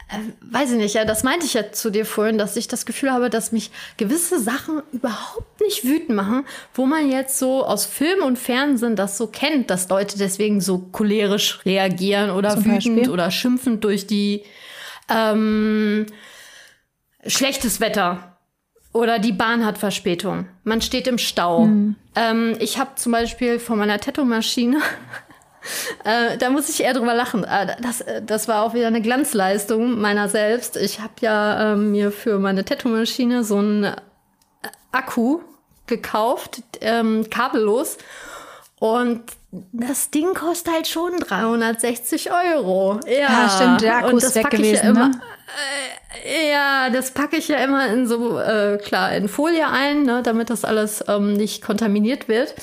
äh, weiß ich nicht, ja, das meinte ich ja zu dir vorhin, dass ich das Gefühl habe, dass mich gewisse Sachen überhaupt nicht wütend machen, wo man jetzt so aus Film und Fernsehen das so kennt, dass Leute deswegen so cholerisch reagieren oder Zum wütend Beispiel? oder schimpfend durch die ähm, schlechtes Wetter oder die Bahn hat Verspätung. Man steht im Stau. Mhm. Ähm, ich habe zum Beispiel von meiner Tattoo-Maschine Äh, da muss ich eher drüber lachen. Äh, das, äh, das war auch wieder eine Glanzleistung meiner selbst. Ich habe ja äh, mir für meine Tattoo-Maschine so einen äh, Akku gekauft, ähm, kabellos. Und das Ding kostet halt schon 360 Euro. Ja, ja stimmt, der Akku ist weg gewesen. Ja, immer, ne? äh, ja, das packe ich ja immer in so, äh, klar, in Folie ein, ne, damit das alles ähm, nicht kontaminiert wird.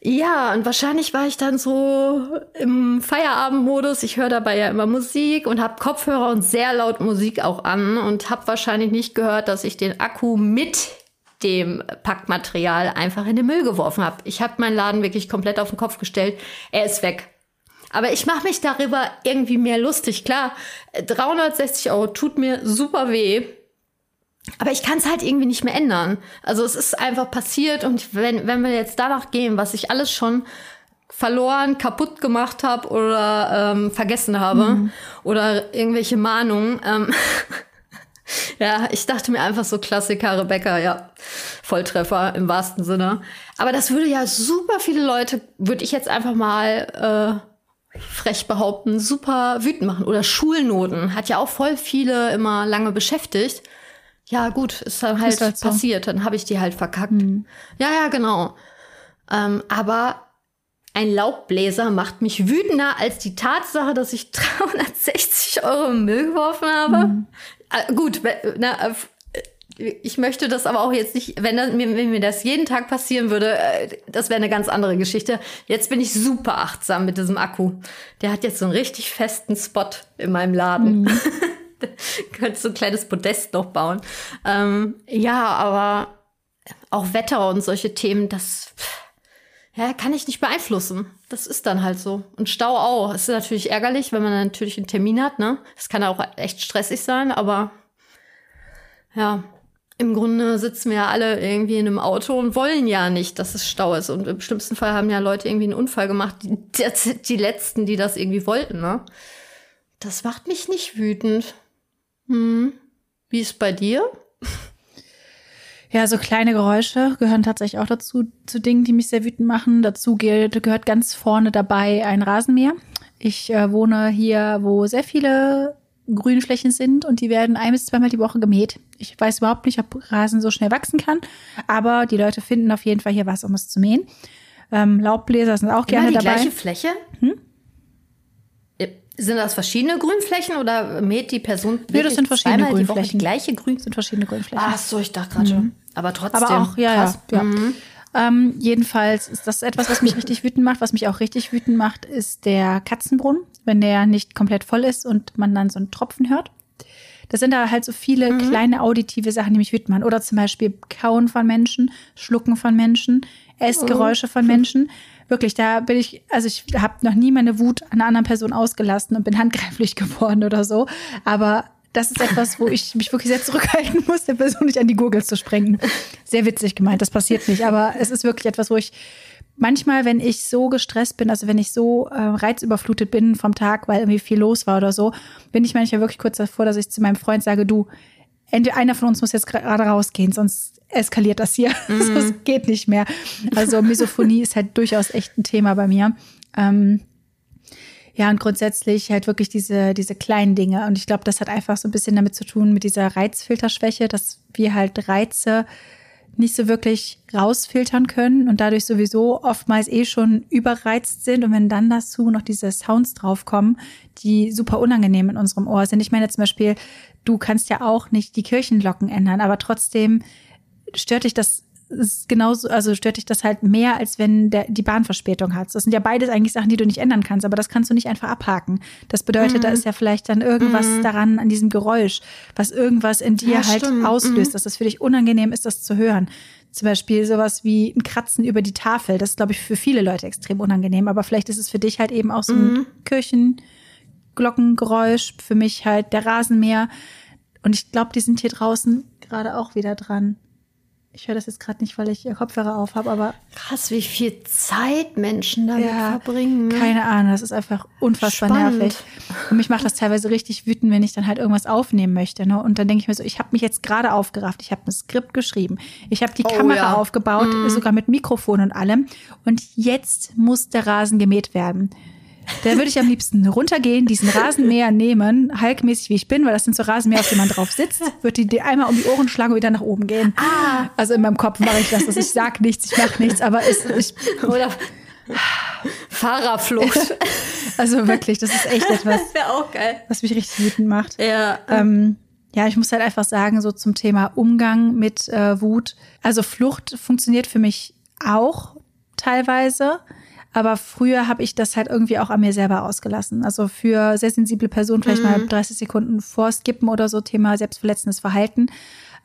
Ja, und wahrscheinlich war ich dann so im Feierabendmodus. Ich höre dabei ja immer Musik und habe Kopfhörer und sehr laut Musik auch an und habe wahrscheinlich nicht gehört, dass ich den Akku mit dem Packmaterial einfach in den Müll geworfen habe. Ich habe meinen Laden wirklich komplett auf den Kopf gestellt. Er ist weg. Aber ich mache mich darüber irgendwie mehr lustig. Klar, 360 Euro tut mir super weh. Aber ich kann es halt irgendwie nicht mehr ändern. Also es ist einfach passiert und wenn, wenn wir jetzt danach gehen, was ich alles schon verloren, kaputt gemacht habe oder ähm, vergessen habe mhm. oder irgendwelche Mahnungen. Ähm, ja, ich dachte mir einfach so Klassiker, Rebecca, ja, Volltreffer im wahrsten Sinne. Aber das würde ja super viele Leute, würde ich jetzt einfach mal äh, frech behaupten, super wütend machen. Oder Schulnoten hat ja auch voll viele immer lange beschäftigt. Ja, gut, ist dann halt, ist halt so. passiert. Dann habe ich die halt verkackt. Mhm. Ja, ja, genau. Ähm, aber ein Laubbläser macht mich wütender als die Tatsache, dass ich 360 Euro im Müll geworfen habe. Mhm. Äh, gut, na, ich möchte das aber auch jetzt nicht, wenn, das, wenn, mir das jeden Tag passieren würde, äh, das wäre eine ganz andere Geschichte. Jetzt bin ich super achtsam mit diesem Akku. Der hat jetzt so einen richtig festen Spot in meinem Laden. Mhm. Könntest so ein kleines Podest noch bauen. Ähm, ja, aber auch Wetter und solche Themen, das ja, kann ich nicht beeinflussen. Das ist dann halt so. Und Stau auch. Es ist natürlich ärgerlich, wenn man natürlich einen Termin hat, ne? Das kann auch echt stressig sein, aber ja, im Grunde sitzen wir ja alle irgendwie in einem Auto und wollen ja nicht, dass es Stau ist. Und im schlimmsten Fall haben ja Leute irgendwie einen Unfall gemacht, die, die, die letzten, die das irgendwie wollten, ne? Das macht mich nicht wütend. Hm. Wie ist bei dir? Ja, so kleine Geräusche gehören tatsächlich auch dazu, zu Dingen, die mich sehr wütend machen. Dazu gehört ganz vorne dabei ein Rasenmäher. Ich äh, wohne hier, wo sehr viele Grünflächen sind und die werden ein bis zweimal die Woche gemäht. Ich weiß überhaupt nicht, ob Rasen so schnell wachsen kann, aber die Leute finden auf jeden Fall hier was, um es zu mähen. Ähm, Laubbläser sind auch Immer gerne die dabei. gleiche Fläche? Hm? Sind das verschiedene Grünflächen oder mäht die Person Nee, das sind verschiedene Grünflächen. Die, gleiche Grün das sind verschiedene Grünflächen. Ach so, ich dachte gerade mhm. schon. Aber trotzdem. Aber auch, ja, krass. ja. ja. Mhm. Ähm, jedenfalls ist das etwas, was mich richtig wütend macht. Was mich auch richtig wütend macht, ist der Katzenbrunnen, wenn der nicht komplett voll ist und man dann so einen Tropfen hört. Das sind da halt so viele mhm. kleine auditive Sachen, die mich wütend machen. Oder zum Beispiel Kauen von Menschen, Schlucken von Menschen, Essgeräusche von Menschen. Wirklich, da bin ich, also ich habe noch nie meine Wut an einer anderen Person ausgelassen und bin handgreiflich geworden oder so. Aber das ist etwas, wo ich mich wirklich sehr zurückhalten muss, der Person nicht an die Gurgel zu sprengen. Sehr witzig gemeint, das passiert nicht. Aber es ist wirklich etwas, wo ich manchmal, wenn ich so gestresst bin, also wenn ich so äh, reizüberflutet bin vom Tag, weil irgendwie viel los war oder so, bin ich manchmal wirklich kurz davor, dass ich zu meinem Freund sage, du, einer von uns muss jetzt gerade rausgehen, sonst eskaliert das hier. Mhm. das geht nicht mehr. Also Misophonie ist halt durchaus echt ein Thema bei mir. Ähm, ja, und grundsätzlich halt wirklich diese, diese kleinen Dinge. Und ich glaube, das hat einfach so ein bisschen damit zu tun, mit dieser Reizfilterschwäche, dass wir halt Reize nicht so wirklich rausfiltern können und dadurch sowieso oftmals eh schon überreizt sind. Und wenn dann dazu noch diese Sounds draufkommen, die super unangenehm in unserem Ohr sind. Ich meine zum Beispiel, du kannst ja auch nicht die Kirchenglocken ändern, aber trotzdem stört dich das ist genauso, also stört dich das halt mehr, als wenn der, die Bahnverspätung hat. Das sind ja beides eigentlich Sachen, die du nicht ändern kannst, aber das kannst du nicht einfach abhaken. Das bedeutet, mhm. da ist ja vielleicht dann irgendwas mhm. daran, an diesem Geräusch, was irgendwas in dir ja, halt stimmt. auslöst, mhm. dass es für dich unangenehm ist, das zu hören. Zum Beispiel sowas wie ein Kratzen über die Tafel. Das ist, glaube ich, für viele Leute extrem unangenehm, aber vielleicht ist es für dich halt eben auch so ein mhm. Kirchenglockengeräusch, für mich halt der Rasenmäher. Und ich glaube, die sind hier draußen gerade auch wieder dran. Ich höre das jetzt gerade nicht, weil ich Kopfhörer auf habe, aber. Krass, wie viel Zeit Menschen damit ja, verbringen. Ne? Keine Ahnung, das ist einfach unfassbar Spannend. nervig. Und mich macht das teilweise richtig wütend, wenn ich dann halt irgendwas aufnehmen möchte. Ne? Und dann denke ich mir so, ich habe mich jetzt gerade aufgerafft, ich habe ein Skript geschrieben, ich habe die oh, Kamera ja. aufgebaut, mm. sogar mit Mikrofon und allem. Und jetzt muss der Rasen gemäht werden. Da würde ich am liebsten runtergehen, diesen Rasenmäher nehmen, halkmäßig wie ich bin, weil das sind so Rasenmäher, auf denen man drauf sitzt, würde die einmal um die Ohren schlagen und wieder nach oben gehen. Ah. Also in meinem Kopf mache ich das. Also ich sag nichts, ich mache nichts, aber es, ich. Oder Fahrerflucht. also wirklich, das ist echt etwas. Das wäre auch geil. Was mich richtig wütend macht. Ja. Ähm, ja, ich muss halt einfach sagen, so zum Thema Umgang mit äh, Wut. Also Flucht funktioniert für mich auch teilweise. Aber früher habe ich das halt irgendwie auch an mir selber ausgelassen. Also für sehr sensible Personen vielleicht mhm. mal 30 Sekunden vorskippen oder so, Thema selbstverletzendes Verhalten.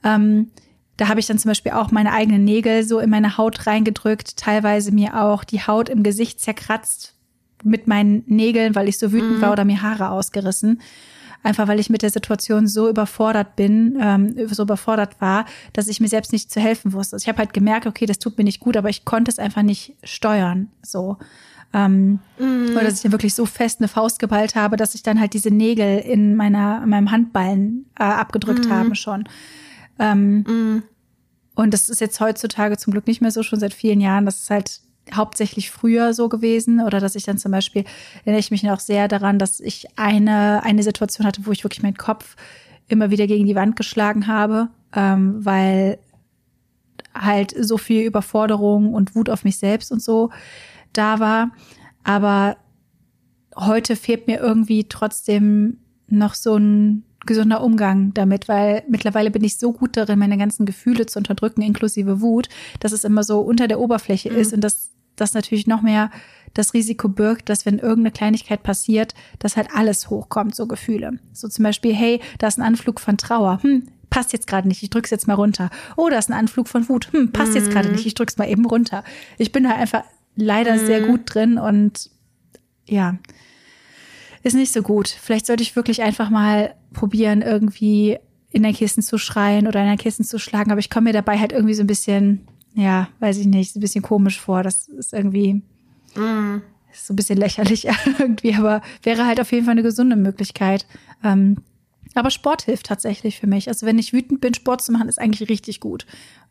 Ähm, da habe ich dann zum Beispiel auch meine eigenen Nägel so in meine Haut reingedrückt, teilweise mir auch die Haut im Gesicht zerkratzt mit meinen Nägeln, weil ich so wütend mhm. war oder mir Haare ausgerissen einfach weil ich mit der Situation so überfordert bin, ähm, so überfordert war, dass ich mir selbst nicht zu helfen wusste. Also ich habe halt gemerkt, okay, das tut mir nicht gut, aber ich konnte es einfach nicht steuern. So. Ähm, mm. Oder dass ich dann wirklich so fest eine Faust geballt habe, dass ich dann halt diese Nägel in meiner, in meinem Handballen äh, abgedrückt mm. habe schon. Ähm, mm. Und das ist jetzt heutzutage zum Glück nicht mehr so, schon seit vielen Jahren. Das ist halt hauptsächlich früher so gewesen oder dass ich dann zum Beispiel, erinnere ich mich noch sehr daran, dass ich eine, eine Situation hatte, wo ich wirklich meinen Kopf immer wieder gegen die Wand geschlagen habe, ähm, weil halt so viel Überforderung und Wut auf mich selbst und so da war. Aber heute fehlt mir irgendwie trotzdem noch so ein gesunder Umgang damit, weil mittlerweile bin ich so gut darin, meine ganzen Gefühle zu unterdrücken, inklusive Wut, dass es immer so unter der Oberfläche mhm. ist und dass das natürlich noch mehr das Risiko birgt, dass wenn irgendeine Kleinigkeit passiert, dass halt alles hochkommt, so Gefühle. So zum Beispiel, hey, da ist ein Anflug von Trauer. Hm, passt jetzt gerade nicht, ich drück's jetzt mal runter. Oh, da ist ein Anflug von Wut. Hm, passt mhm. jetzt gerade nicht, ich drück's mal eben runter. Ich bin da einfach leider mhm. sehr gut drin und ja, ist nicht so gut. Vielleicht sollte ich wirklich einfach mal probieren, irgendwie in der Kissen zu schreien oder in der Kissen zu schlagen, aber ich komme mir dabei halt irgendwie so ein bisschen ja, weiß ich nicht, ein bisschen komisch vor. Das ist irgendwie mm. ist so ein bisschen lächerlich irgendwie, aber wäre halt auf jeden Fall eine gesunde Möglichkeit. Ähm, aber Sport hilft tatsächlich für mich. Also wenn ich wütend bin, Sport zu machen, ist eigentlich richtig gut.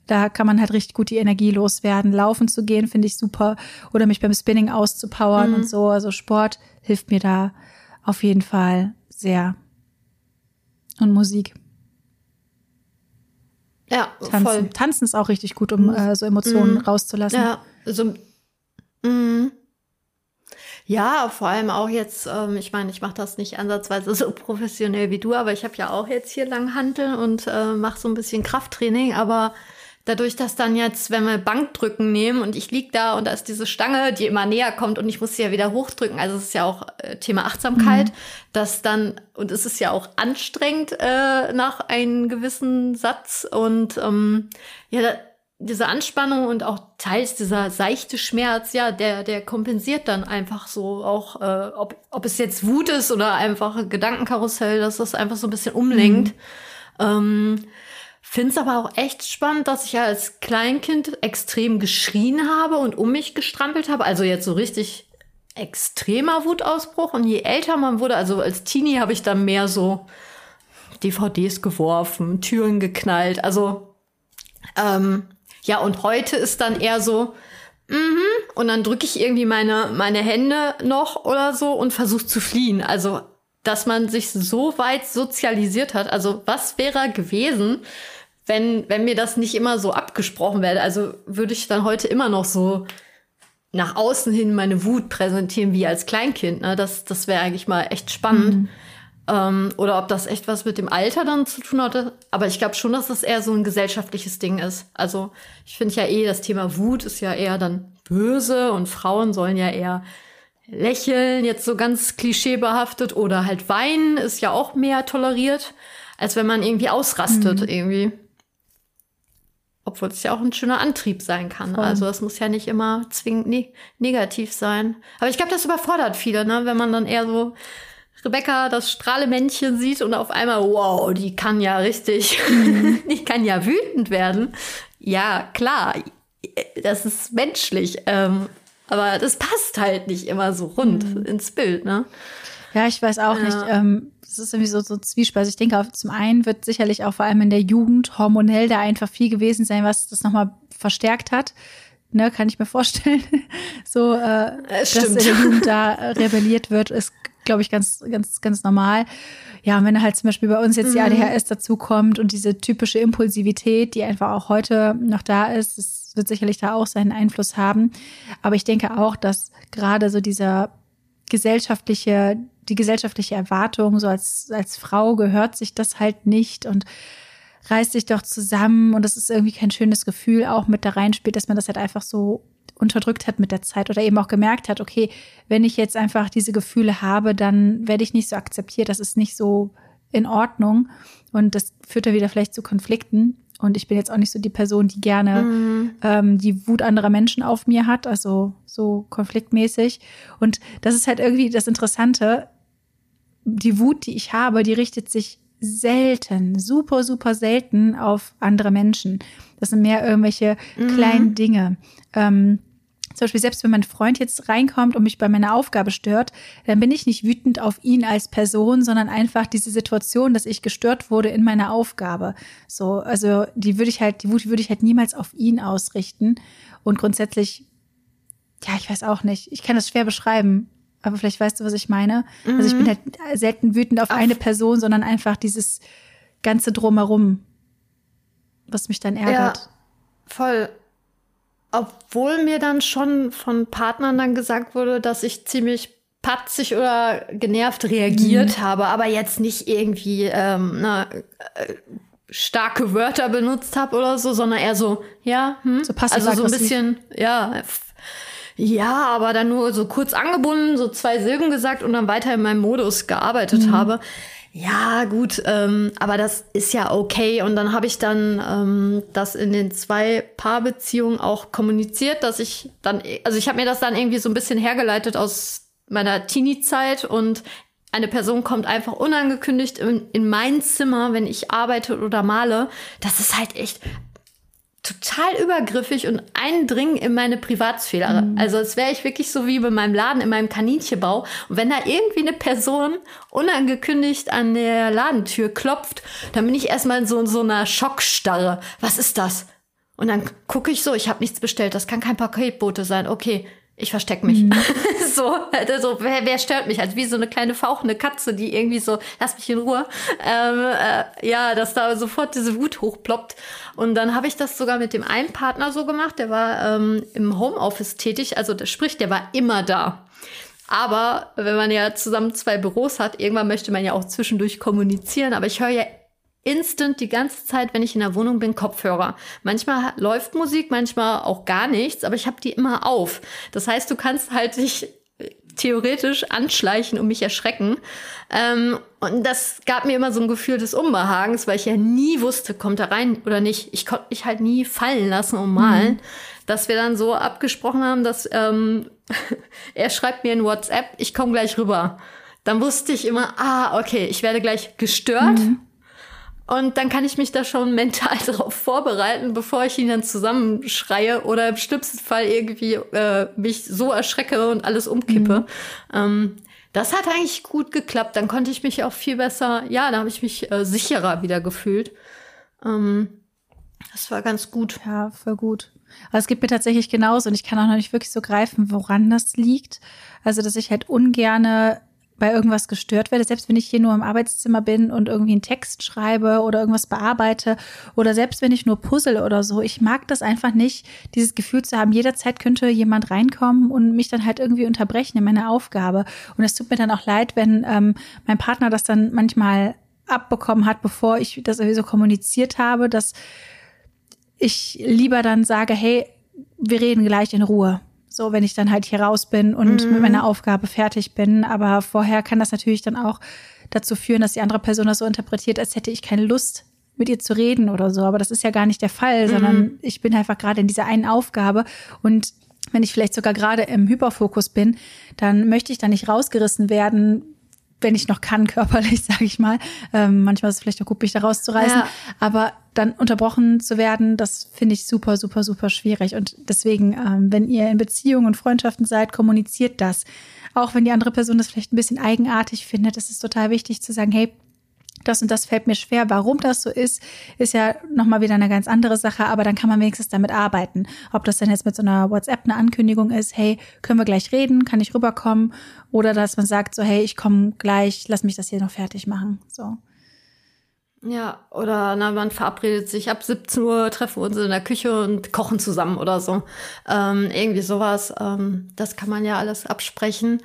Da kann man halt richtig gut die Energie loswerden. Laufen zu gehen, finde ich super. Oder mich beim Spinning auszupowern mhm. und so. Also Sport hilft mir da auf jeden Fall sehr. Und Musik. Ja, Tanzen. voll. Tanzen ist auch richtig gut, um äh, so Emotionen mm. rauszulassen. Ja, so. Mm. Ja, vor allem auch jetzt, ähm, ich meine, ich mache das nicht ansatzweise so professionell wie du, aber ich habe ja auch jetzt hier lang Handeln und äh, mache so ein bisschen Krafttraining, aber dadurch, dass dann jetzt, wenn wir Bankdrücken nehmen und ich lieg da und da ist diese Stange, die immer näher kommt und ich muss sie ja wieder hochdrücken, also es ist ja auch äh, Thema Achtsamkeit, mhm. dass dann, und es ist ja auch anstrengend äh, nach einem gewissen Satz und ähm, ja, da, diese Anspannung und auch teils dieser seichte Schmerz, ja, der, der kompensiert dann einfach so auch, äh, ob, ob es jetzt Wut ist oder einfach Gedankenkarussell, dass das einfach so ein bisschen umlenkt. Mhm. Ähm, Finde es aber auch echt spannend, dass ich als Kleinkind extrem geschrien habe und um mich gestrampelt habe. Also jetzt so richtig extremer Wutausbruch. Und je älter man wurde, also als Teenie habe ich dann mehr so DVDs geworfen, Türen geknallt. Also ähm, ja, und heute ist dann eher so, mhm, und dann drücke ich irgendwie meine, meine Hände noch oder so und versuche zu fliehen. Also, dass man sich so weit sozialisiert hat. Also, was wäre gewesen, wenn, wenn mir das nicht immer so abgesprochen wäre? Also, würde ich dann heute immer noch so nach außen hin meine Wut präsentieren wie als Kleinkind. Ne? Das, das wäre eigentlich mal echt spannend. Mhm. Ähm, oder ob das echt was mit dem Alter dann zu tun hatte. Aber ich glaube schon, dass das eher so ein gesellschaftliches Ding ist. Also ich finde ja eh, das Thema Wut ist ja eher dann böse und Frauen sollen ja eher lächeln, jetzt so ganz klischeebehaftet oder halt weinen ist ja auch mehr toleriert, als wenn man irgendwie ausrastet mhm. irgendwie. Obwohl es ja auch ein schöner Antrieb sein kann. Voll. Also es muss ja nicht immer zwingend ne negativ sein. Aber ich glaube, das überfordert viele, ne? wenn man dann eher so Rebecca das Strahlemännchen sieht und auf einmal, wow, die kann ja richtig, mhm. die kann ja wütend werden. Ja, klar, das ist menschlich. Ähm, aber das passt halt nicht immer so rund mhm. ins Bild, ne? Ja, ich weiß auch ja. nicht. Ähm, es ist irgendwie so, so Zwiespalt. Ich denke, zum einen wird sicherlich auch vor allem in der Jugend hormonell da einfach viel gewesen sein, was das nochmal verstärkt hat. Ne, kann ich mir vorstellen. so, äh, dass in der Jugend da rebelliert wird, ist glaube ich, ganz, ganz, ganz normal. Ja, und wenn halt zum Beispiel bei uns jetzt die mhm. ADHS dazukommt und diese typische Impulsivität, die einfach auch heute noch da ist, das wird sicherlich da auch seinen Einfluss haben. Aber ich denke auch, dass gerade so dieser gesellschaftliche, die gesellschaftliche Erwartung, so als, als Frau gehört sich das halt nicht und reißt sich doch zusammen und das ist irgendwie kein schönes Gefühl auch mit da reinspielt, dass man das halt einfach so unterdrückt hat mit der Zeit oder eben auch gemerkt hat, okay, wenn ich jetzt einfach diese Gefühle habe, dann werde ich nicht so akzeptiert, das ist nicht so in Ordnung und das führt dann wieder vielleicht zu Konflikten. Und ich bin jetzt auch nicht so die Person, die gerne mhm. ähm, die Wut anderer Menschen auf mir hat, also so konfliktmäßig. Und das ist halt irgendwie das Interessante. Die Wut, die ich habe, die richtet sich selten, super, super selten auf andere Menschen. Das sind mehr irgendwelche mhm. kleinen Dinge. Ähm, zum Beispiel, selbst wenn mein Freund jetzt reinkommt und mich bei meiner Aufgabe stört, dann bin ich nicht wütend auf ihn als Person, sondern einfach diese Situation, dass ich gestört wurde in meiner Aufgabe. So, also die würde ich halt, die Wut würde ich halt niemals auf ihn ausrichten. Und grundsätzlich, ja, ich weiß auch nicht. Ich kann das schwer beschreiben, aber vielleicht weißt du, was ich meine. Mhm. Also ich bin mhm. halt selten wütend auf, auf eine Person, sondern einfach dieses ganze Drumherum, was mich dann ärgert. Ja, voll. Obwohl mir dann schon von Partnern dann gesagt wurde, dass ich ziemlich patzig oder genervt reagiert mhm. habe, aber jetzt nicht irgendwie ähm, na, äh, starke Wörter benutzt habe oder so, sondern eher so, ja, hm? so passiv also so ein bisschen, ja, ja, aber dann nur so kurz angebunden, so zwei Silben gesagt und dann weiter in meinem Modus gearbeitet mhm. habe ja, gut, ähm, aber das ist ja okay. Und dann habe ich dann ähm, das in den zwei Paarbeziehungen auch kommuniziert, dass ich dann, also ich habe mir das dann irgendwie so ein bisschen hergeleitet aus meiner Teenie-Zeit und eine Person kommt einfach unangekündigt in, in mein Zimmer, wenn ich arbeite oder male. Das ist halt echt total übergriffig und eindringen in meine Privatsphäre. Mhm. Also als wäre ich wirklich so wie bei meinem Laden in meinem Kaninchenbau. Und wenn da irgendwie eine Person unangekündigt an der Ladentür klopft, dann bin ich erstmal in so, in so einer Schockstarre. Was ist das? Und dann gucke ich so, ich habe nichts bestellt, das kann kein Paketbote sein. Okay, ich verstecke mich. Mhm. so, also, wer, wer stört mich? Also wie so eine kleine fauchende Katze, die irgendwie so, lass mich in Ruhe. Ähm, äh, ja, dass da sofort diese Wut hochploppt. Und dann habe ich das sogar mit dem einen Partner so gemacht, der war ähm, im Homeoffice tätig, also der, sprich, der war immer da. Aber wenn man ja zusammen zwei Büros hat, irgendwann möchte man ja auch zwischendurch kommunizieren. Aber ich höre ja instant die ganze Zeit, wenn ich in der Wohnung bin, Kopfhörer. Manchmal läuft Musik, manchmal auch gar nichts, aber ich habe die immer auf. Das heißt, du kannst halt dich äh, theoretisch anschleichen und mich erschrecken. Ähm, und das gab mir immer so ein Gefühl des Unbehagens, weil ich ja nie wusste, kommt er rein oder nicht. Ich konnte mich halt nie fallen lassen und malen, mhm. dass wir dann so abgesprochen haben, dass ähm, er schreibt mir in WhatsApp, ich komme gleich rüber. Dann wusste ich immer, ah, okay, ich werde gleich gestört. Mhm und dann kann ich mich da schon mental darauf vorbereiten, bevor ich ihn dann zusammenschreie oder im schlimmsten Fall irgendwie äh, mich so erschrecke und alles umkippe. Mhm. Ähm, das hat eigentlich gut geklappt. Dann konnte ich mich auch viel besser, ja, da habe ich mich äh, sicherer wieder gefühlt. Ähm, das war ganz gut. Ja, voll gut. Aber es gibt mir tatsächlich genauso und ich kann auch noch nicht wirklich so greifen, woran das liegt. Also, dass ich halt ungerne bei irgendwas gestört werde, selbst wenn ich hier nur im Arbeitszimmer bin und irgendwie einen Text schreibe oder irgendwas bearbeite oder selbst wenn ich nur puzzle oder so. Ich mag das einfach nicht, dieses Gefühl zu haben, jederzeit könnte jemand reinkommen und mich dann halt irgendwie unterbrechen in meiner Aufgabe. Und es tut mir dann auch leid, wenn ähm, mein Partner das dann manchmal abbekommen hat, bevor ich das irgendwie so kommuniziert habe, dass ich lieber dann sage, hey, wir reden gleich in Ruhe. So, wenn ich dann halt hier raus bin und mhm. mit meiner Aufgabe fertig bin. Aber vorher kann das natürlich dann auch dazu führen, dass die andere Person das so interpretiert, als hätte ich keine Lust, mit ihr zu reden oder so. Aber das ist ja gar nicht der Fall, mhm. sondern ich bin einfach gerade in dieser einen Aufgabe und wenn ich vielleicht sogar gerade im Hyperfokus bin, dann möchte ich da nicht rausgerissen werden, wenn ich noch kann, körperlich, sage ich mal. Ähm, manchmal ist es vielleicht auch gut, mich da rauszureißen. Ja. Aber dann unterbrochen zu werden, das finde ich super, super, super schwierig. Und deswegen, ähm, wenn ihr in Beziehungen und Freundschaften seid, kommuniziert das. Auch wenn die andere Person das vielleicht ein bisschen eigenartig findet, ist es total wichtig zu sagen, hey, das und das fällt mir schwer. Warum das so ist, ist ja nochmal wieder eine ganz andere Sache, aber dann kann man wenigstens damit arbeiten. Ob das denn jetzt mit so einer WhatsApp eine Ankündigung ist, hey, können wir gleich reden, kann ich rüberkommen? Oder dass man sagt so, hey, ich komme gleich, lass mich das hier noch fertig machen. So. Ja, oder na, man verabredet sich ab 17 Uhr, treffen wir uns in der Küche und kochen zusammen oder so. Ähm, irgendwie sowas. Ähm, das kann man ja alles absprechen.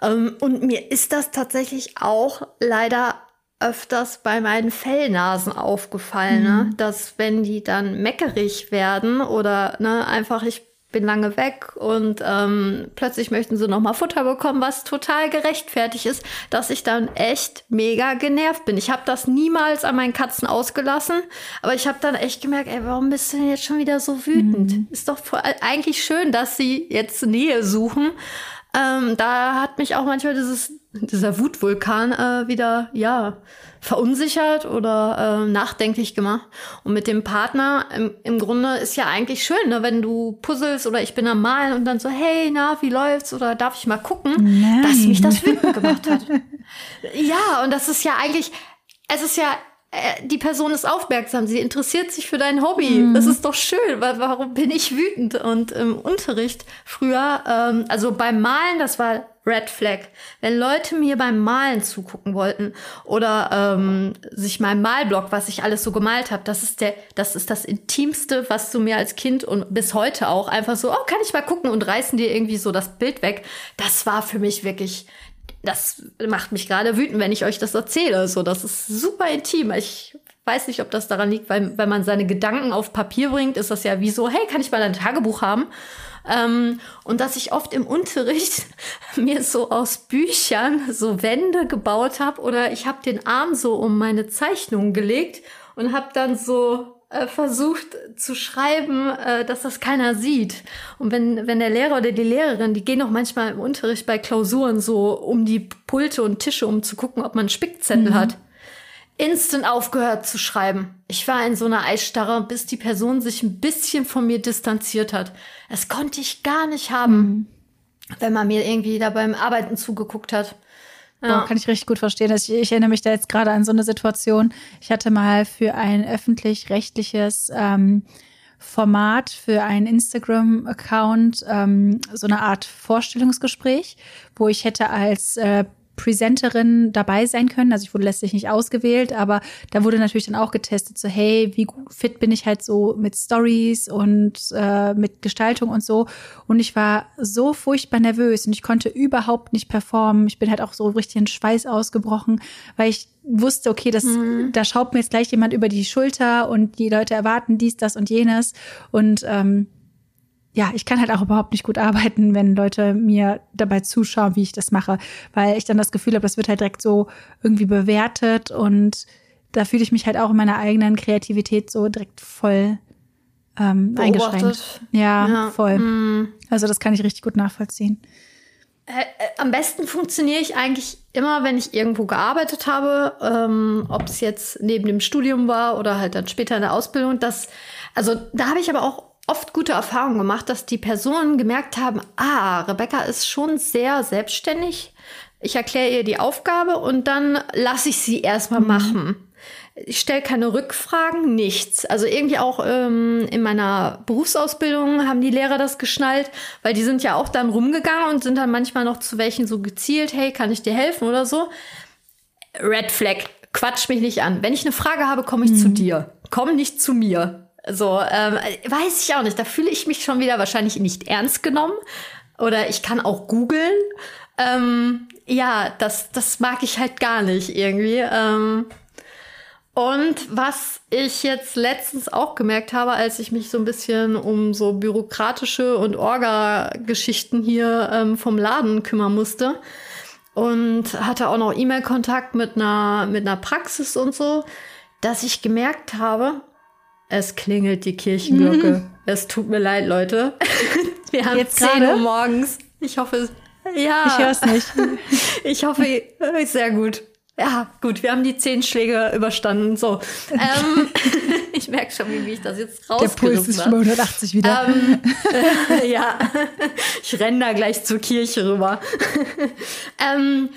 Ähm, und mir ist das tatsächlich auch leider öfters bei meinen Fellnasen aufgefallen, ne? mhm. ne? dass wenn die dann meckerig werden oder ne, einfach ich bin lange weg und ähm, plötzlich möchten sie noch mal Futter bekommen, was total gerechtfertigt ist, dass ich dann echt mega genervt bin. Ich habe das niemals an meinen Katzen ausgelassen, aber ich habe dann echt gemerkt, ey, warum bist du denn jetzt schon wieder so wütend? Mhm. Ist doch eigentlich schön, dass sie jetzt Nähe suchen. Ähm, da hat mich auch manchmal dieses dieser Wutvulkan äh, wieder, ja, verunsichert oder äh, nachdenklich gemacht. Und mit dem Partner im, im Grunde ist ja eigentlich schön, ne, wenn du puzzelst oder ich bin am Malen und dann so, hey, na, wie läuft's? Oder darf ich mal gucken, Nein. dass mich das wütend gemacht hat. ja, und das ist ja eigentlich, es ist ja die Person ist aufmerksam, sie interessiert sich für dein Hobby. Mhm. Das ist doch schön, weil warum bin ich wütend? Und im Unterricht früher, ähm, also beim Malen, das war Red Flag. Wenn Leute mir beim Malen zugucken wollten oder ähm, sich meinem Malblock, was ich alles so gemalt habe, das ist der, das ist das Intimste, was du mir als Kind und bis heute auch einfach so, oh, kann ich mal gucken und reißen dir irgendwie so das Bild weg. Das war für mich wirklich das macht mich gerade wütend, wenn ich euch das erzähle. So, das ist super intim. Ich weiß nicht, ob das daran liegt, weil wenn man seine Gedanken auf Papier bringt, ist das ja wie so, hey, kann ich mal ein Tagebuch haben? Ähm, und dass ich oft im Unterricht mir so aus Büchern so Wände gebaut habe oder ich habe den Arm so um meine Zeichnung gelegt und habe dann so versucht zu schreiben, äh, dass das keiner sieht. Und wenn, wenn der Lehrer oder die Lehrerin, die gehen auch manchmal im Unterricht bei Klausuren so um die Pulte und Tische, um zu gucken, ob man einen Spickzettel mhm. hat. Instant aufgehört zu schreiben. Ich war in so einer Eisstarre, bis die Person sich ein bisschen von mir distanziert hat. Das konnte ich gar nicht haben, mhm. wenn man mir irgendwie da beim Arbeiten zugeguckt hat. Ja. kann ich richtig gut verstehen. Ich, ich, erinnere mich da jetzt gerade an so eine Situation. Ich hatte mal für ein öffentlich-rechtliches ähm, Format, für einen Instagram-Account ähm, so eine Art Vorstellungsgespräch, wo ich hätte als äh, Presenterin dabei sein können. Also ich wurde letztlich nicht ausgewählt, aber da wurde natürlich dann auch getestet, so hey, wie fit bin ich halt so mit Stories und äh, mit Gestaltung und so. Und ich war so furchtbar nervös und ich konnte überhaupt nicht performen. Ich bin halt auch so richtig in Schweiß ausgebrochen, weil ich wusste, okay, das, mhm. da schaut mir jetzt gleich jemand über die Schulter und die Leute erwarten dies, das und jenes. Und ähm, ja, ich kann halt auch überhaupt nicht gut arbeiten, wenn Leute mir dabei zuschauen, wie ich das mache, weil ich dann das Gefühl habe, das wird halt direkt so irgendwie bewertet und da fühle ich mich halt auch in meiner eigenen Kreativität so direkt voll ähm, eingeschränkt. Ja, ja. voll. Mm. Also das kann ich richtig gut nachvollziehen. Äh, äh, am besten funktioniere ich eigentlich immer, wenn ich irgendwo gearbeitet habe, ähm, ob es jetzt neben dem Studium war oder halt dann später in der Ausbildung. Das, also da habe ich aber auch oft gute Erfahrungen gemacht, dass die Personen gemerkt haben, ah, Rebecca ist schon sehr selbstständig, Ich erkläre ihr die Aufgabe und dann lasse ich sie erstmal mhm. machen. Ich stelle keine Rückfragen, nichts. Also irgendwie auch ähm, in meiner Berufsausbildung haben die Lehrer das geschnallt, weil die sind ja auch dann rumgegangen und sind dann manchmal noch zu welchen so gezielt, hey, kann ich dir helfen oder so. Red Flag, quatsch mich nicht an. Wenn ich eine Frage habe, komme ich mhm. zu dir. Komm nicht zu mir. So, ähm, weiß ich auch nicht. Da fühle ich mich schon wieder wahrscheinlich nicht ernst genommen. Oder ich kann auch googeln. Ähm, ja, das, das mag ich halt gar nicht irgendwie. Ähm, und was ich jetzt letztens auch gemerkt habe, als ich mich so ein bisschen um so bürokratische und Orga-Geschichten hier ähm, vom Laden kümmern musste und hatte auch noch E-Mail-Kontakt mit einer, mit einer Praxis und so, dass ich gemerkt habe, es klingelt die Kirchenglocke. Mhm. Es tut mir leid, Leute. Wir haben Jetzt 10 Uhr morgens. Ich hoffe, ja. Ich höre es nicht. ich hoffe, sehr gut. Ja, gut, wir haben die zehn Schläge überstanden. So. Ähm, ich merke schon, wie ich das jetzt rausgerissen Der Puls ist schon 180 wieder. Ähm, äh, ja, ich renne da gleich zur Kirche rüber. ähm,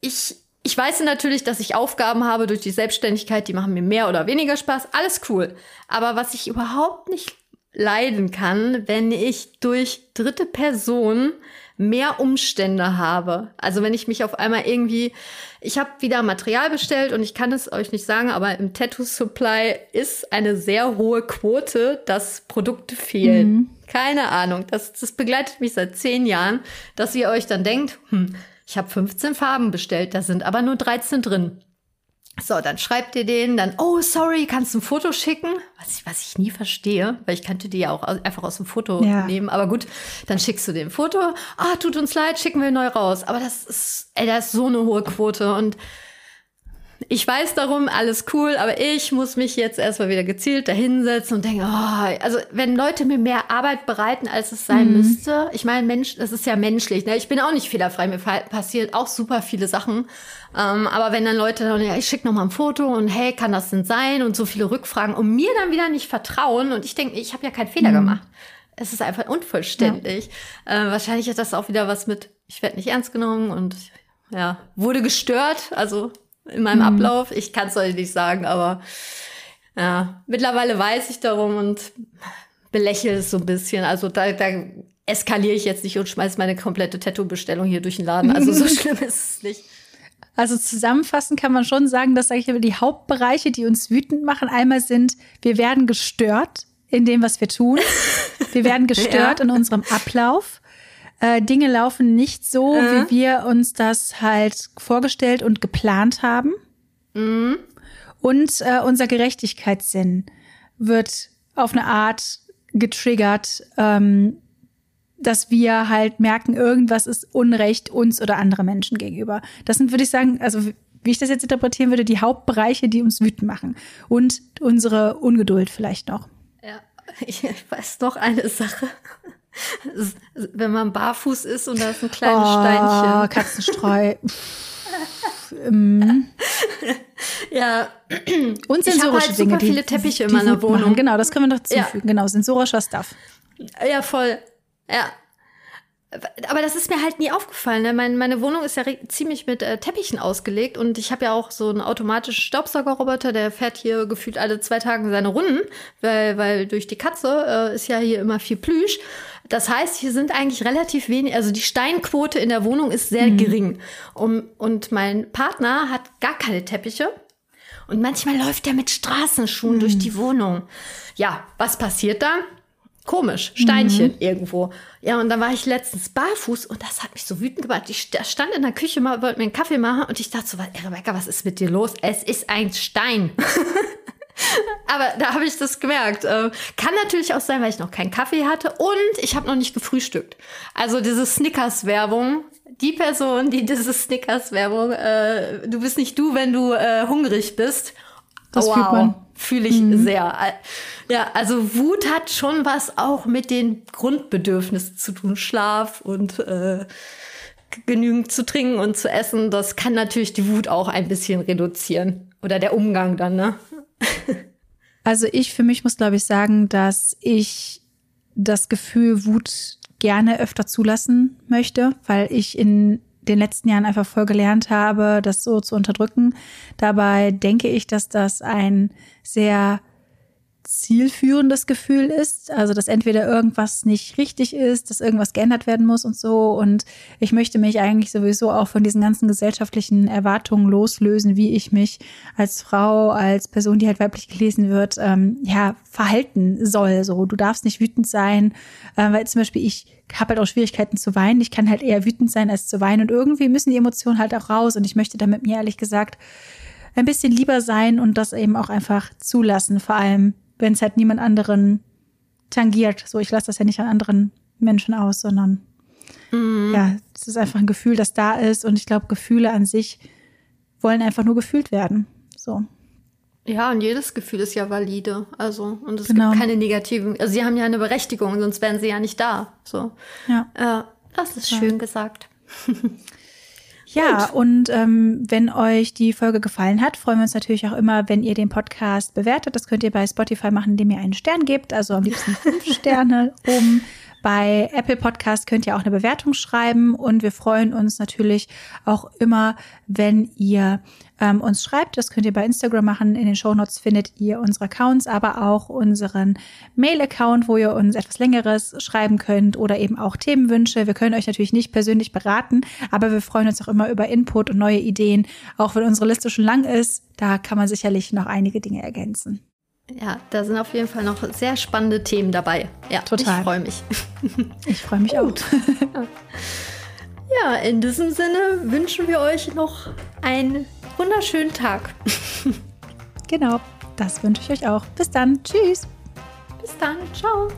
ich, ich weiß natürlich, dass ich Aufgaben habe durch die Selbstständigkeit, die machen mir mehr oder weniger Spaß. Alles cool. Aber was ich überhaupt nicht leiden kann, wenn ich durch dritte Personen mehr Umstände habe. Also wenn ich mich auf einmal irgendwie, ich habe wieder Material bestellt und ich kann es euch nicht sagen, aber im Tattoo Supply ist eine sehr hohe Quote, dass Produkte fehlen. Mhm. Keine Ahnung. Das, das begleitet mich seit zehn Jahren, dass ihr euch dann denkt, hm, ich habe 15 Farben bestellt, da sind aber nur 13 drin. So, dann schreibt ihr den, dann, oh, sorry, kannst du ein Foto schicken? Was ich, was ich nie verstehe, weil ich könnte die ja auch einfach aus dem Foto ja. nehmen. Aber gut, dann schickst du den Foto. Ah, tut uns leid, schicken wir neu raus. Aber das ist, ey, da ist so eine hohe Quote und ich weiß darum, alles cool, aber ich muss mich jetzt erstmal wieder gezielt dahinsetzen und denke, oh, also wenn Leute mir mehr Arbeit bereiten, als es sein mhm. müsste, ich meine, Mensch, das ist ja menschlich, ne? Ich bin auch nicht fehlerfrei, mir passiert auch super viele Sachen. Ähm, aber wenn dann Leute dann, ja, ich schicke noch mal ein Foto und hey, kann das denn sein? Und so viele Rückfragen und mir dann wieder nicht vertrauen und ich denke, ich habe ja keinen Fehler mhm. gemacht. Es ist einfach unvollständig. Ja. Äh, wahrscheinlich hat das auch wieder was mit, ich werde nicht ernst genommen und ja, wurde gestört. Also in meinem mhm. Ablauf. Ich kann es euch nicht sagen, aber ja, mittlerweile weiß ich darum und belächle es so ein bisschen. Also da, da eskaliere ich jetzt nicht und schmeiße meine komplette Tattoo-Bestellung hier durch den Laden. Also so schlimm ist es nicht. Also zusammenfassend kann man schon sagen, dass sage ich die Hauptbereiche, die uns wütend machen, einmal sind, wir werden gestört in dem, was wir tun. Wir werden gestört ja. in unserem Ablauf äh, Dinge laufen nicht so, äh. wie wir uns das halt vorgestellt und geplant haben. Mhm. Und äh, unser Gerechtigkeitssinn wird auf eine Art getriggert, ähm, dass wir halt merken, irgendwas ist Unrecht uns oder andere Menschen gegenüber. Das sind, würde ich sagen, also wie ich das jetzt interpretieren würde, die Hauptbereiche, die uns wütend machen. Und unsere Ungeduld vielleicht noch. Ja, ich weiß noch eine Sache wenn man barfuß ist und da ist ein kleines oh, Steinchen. Katzenstreu. mm. ja. Und sensorische ich habe halt Dinge, super viele Teppiche in meiner Wohnung. Machen. Genau, das können wir noch zufügen. Ja. Genau, sensorischer Stuff. Ja, voll. Ja, aber das ist mir halt nie aufgefallen. Ne? Meine, meine Wohnung ist ja ziemlich mit äh, Teppichen ausgelegt und ich habe ja auch so einen automatischen Staubsaugerroboter, der fährt hier gefühlt alle zwei Tage seine Runden, weil, weil durch die Katze äh, ist ja hier immer viel Plüsch. Das heißt, hier sind eigentlich relativ wenig, also die Steinquote in der Wohnung ist sehr mhm. gering. Um, und mein Partner hat gar keine Teppiche. Und manchmal läuft er mit Straßenschuhen mhm. durch die Wohnung. Ja, was passiert da? Komisch, Steinchen mhm. irgendwo. Ja, und dann war ich letztens barfuß und das hat mich so wütend gemacht. Ich stand in der Küche mal, wollte mir einen Kaffee machen und ich dachte so, Rebecca, was ist mit dir los? Es ist ein Stein. Aber da habe ich das gemerkt. Äh, kann natürlich auch sein, weil ich noch keinen Kaffee hatte und ich habe noch nicht gefrühstückt. Also diese Snickers-Werbung, die Person, die diese Snickers-Werbung, äh, du bist nicht du, wenn du äh, hungrig bist. Das wow. fühlt man fühle ich mhm. sehr. Ja, also Wut hat schon was auch mit den Grundbedürfnissen zu tun. Schlaf und äh, genügend zu trinken und zu essen. Das kann natürlich die Wut auch ein bisschen reduzieren. Oder der Umgang dann, ne? Also ich für mich muss, glaube ich, sagen, dass ich das Gefühl Wut gerne öfter zulassen möchte, weil ich in den letzten Jahren einfach voll gelernt habe, das so zu unterdrücken. Dabei denke ich, dass das ein sehr zielführendes Gefühl ist. Also, dass entweder irgendwas nicht richtig ist, dass irgendwas geändert werden muss und so. Und ich möchte mich eigentlich sowieso auch von diesen ganzen gesellschaftlichen Erwartungen loslösen, wie ich mich als Frau, als Person, die halt weiblich gelesen wird, ähm, ja, verhalten soll. So, du darfst nicht wütend sein, äh, weil zum Beispiel ich habe halt auch Schwierigkeiten zu weinen. Ich kann halt eher wütend sein als zu weinen. Und irgendwie müssen die Emotionen halt auch raus. Und ich möchte damit mir ehrlich gesagt ein bisschen lieber sein und das eben auch einfach zulassen. Vor allem, wenn es halt niemand anderen tangiert. So, ich lasse das ja nicht an anderen Menschen aus, sondern mhm. ja, es ist einfach ein Gefühl, das da ist. Und ich glaube, Gefühle an sich wollen einfach nur gefühlt werden. So. Ja, und jedes Gefühl ist ja valide. Also, und es genau. gibt keine negativen. Also, sie haben ja eine Berechtigung, sonst wären sie ja nicht da. So. Ja. Äh, das ist ja. schön gesagt. Ja, Gut. und ähm, wenn euch die Folge gefallen hat, freuen wir uns natürlich auch immer, wenn ihr den Podcast bewertet. Das könnt ihr bei Spotify machen, indem ihr einen Stern gebt, also am liebsten fünf Sterne oben. Bei Apple Podcast könnt ihr auch eine Bewertung schreiben und wir freuen uns natürlich auch immer, wenn ihr ähm, uns schreibt. Das könnt ihr bei Instagram machen. In den Show Notes findet ihr unsere Accounts, aber auch unseren Mail-Account, wo ihr uns etwas längeres schreiben könnt oder eben auch Themenwünsche. Wir können euch natürlich nicht persönlich beraten, aber wir freuen uns auch immer über Input und neue Ideen. Auch wenn unsere Liste schon lang ist, da kann man sicherlich noch einige Dinge ergänzen. Ja, da sind auf jeden Fall noch sehr spannende Themen dabei. Ja, total. Ich freue mich. Ich freue mich auch. Ja, in diesem Sinne wünschen wir euch noch einen wunderschönen Tag. genau, das wünsche ich euch auch. Bis dann. Tschüss. Bis dann. Ciao.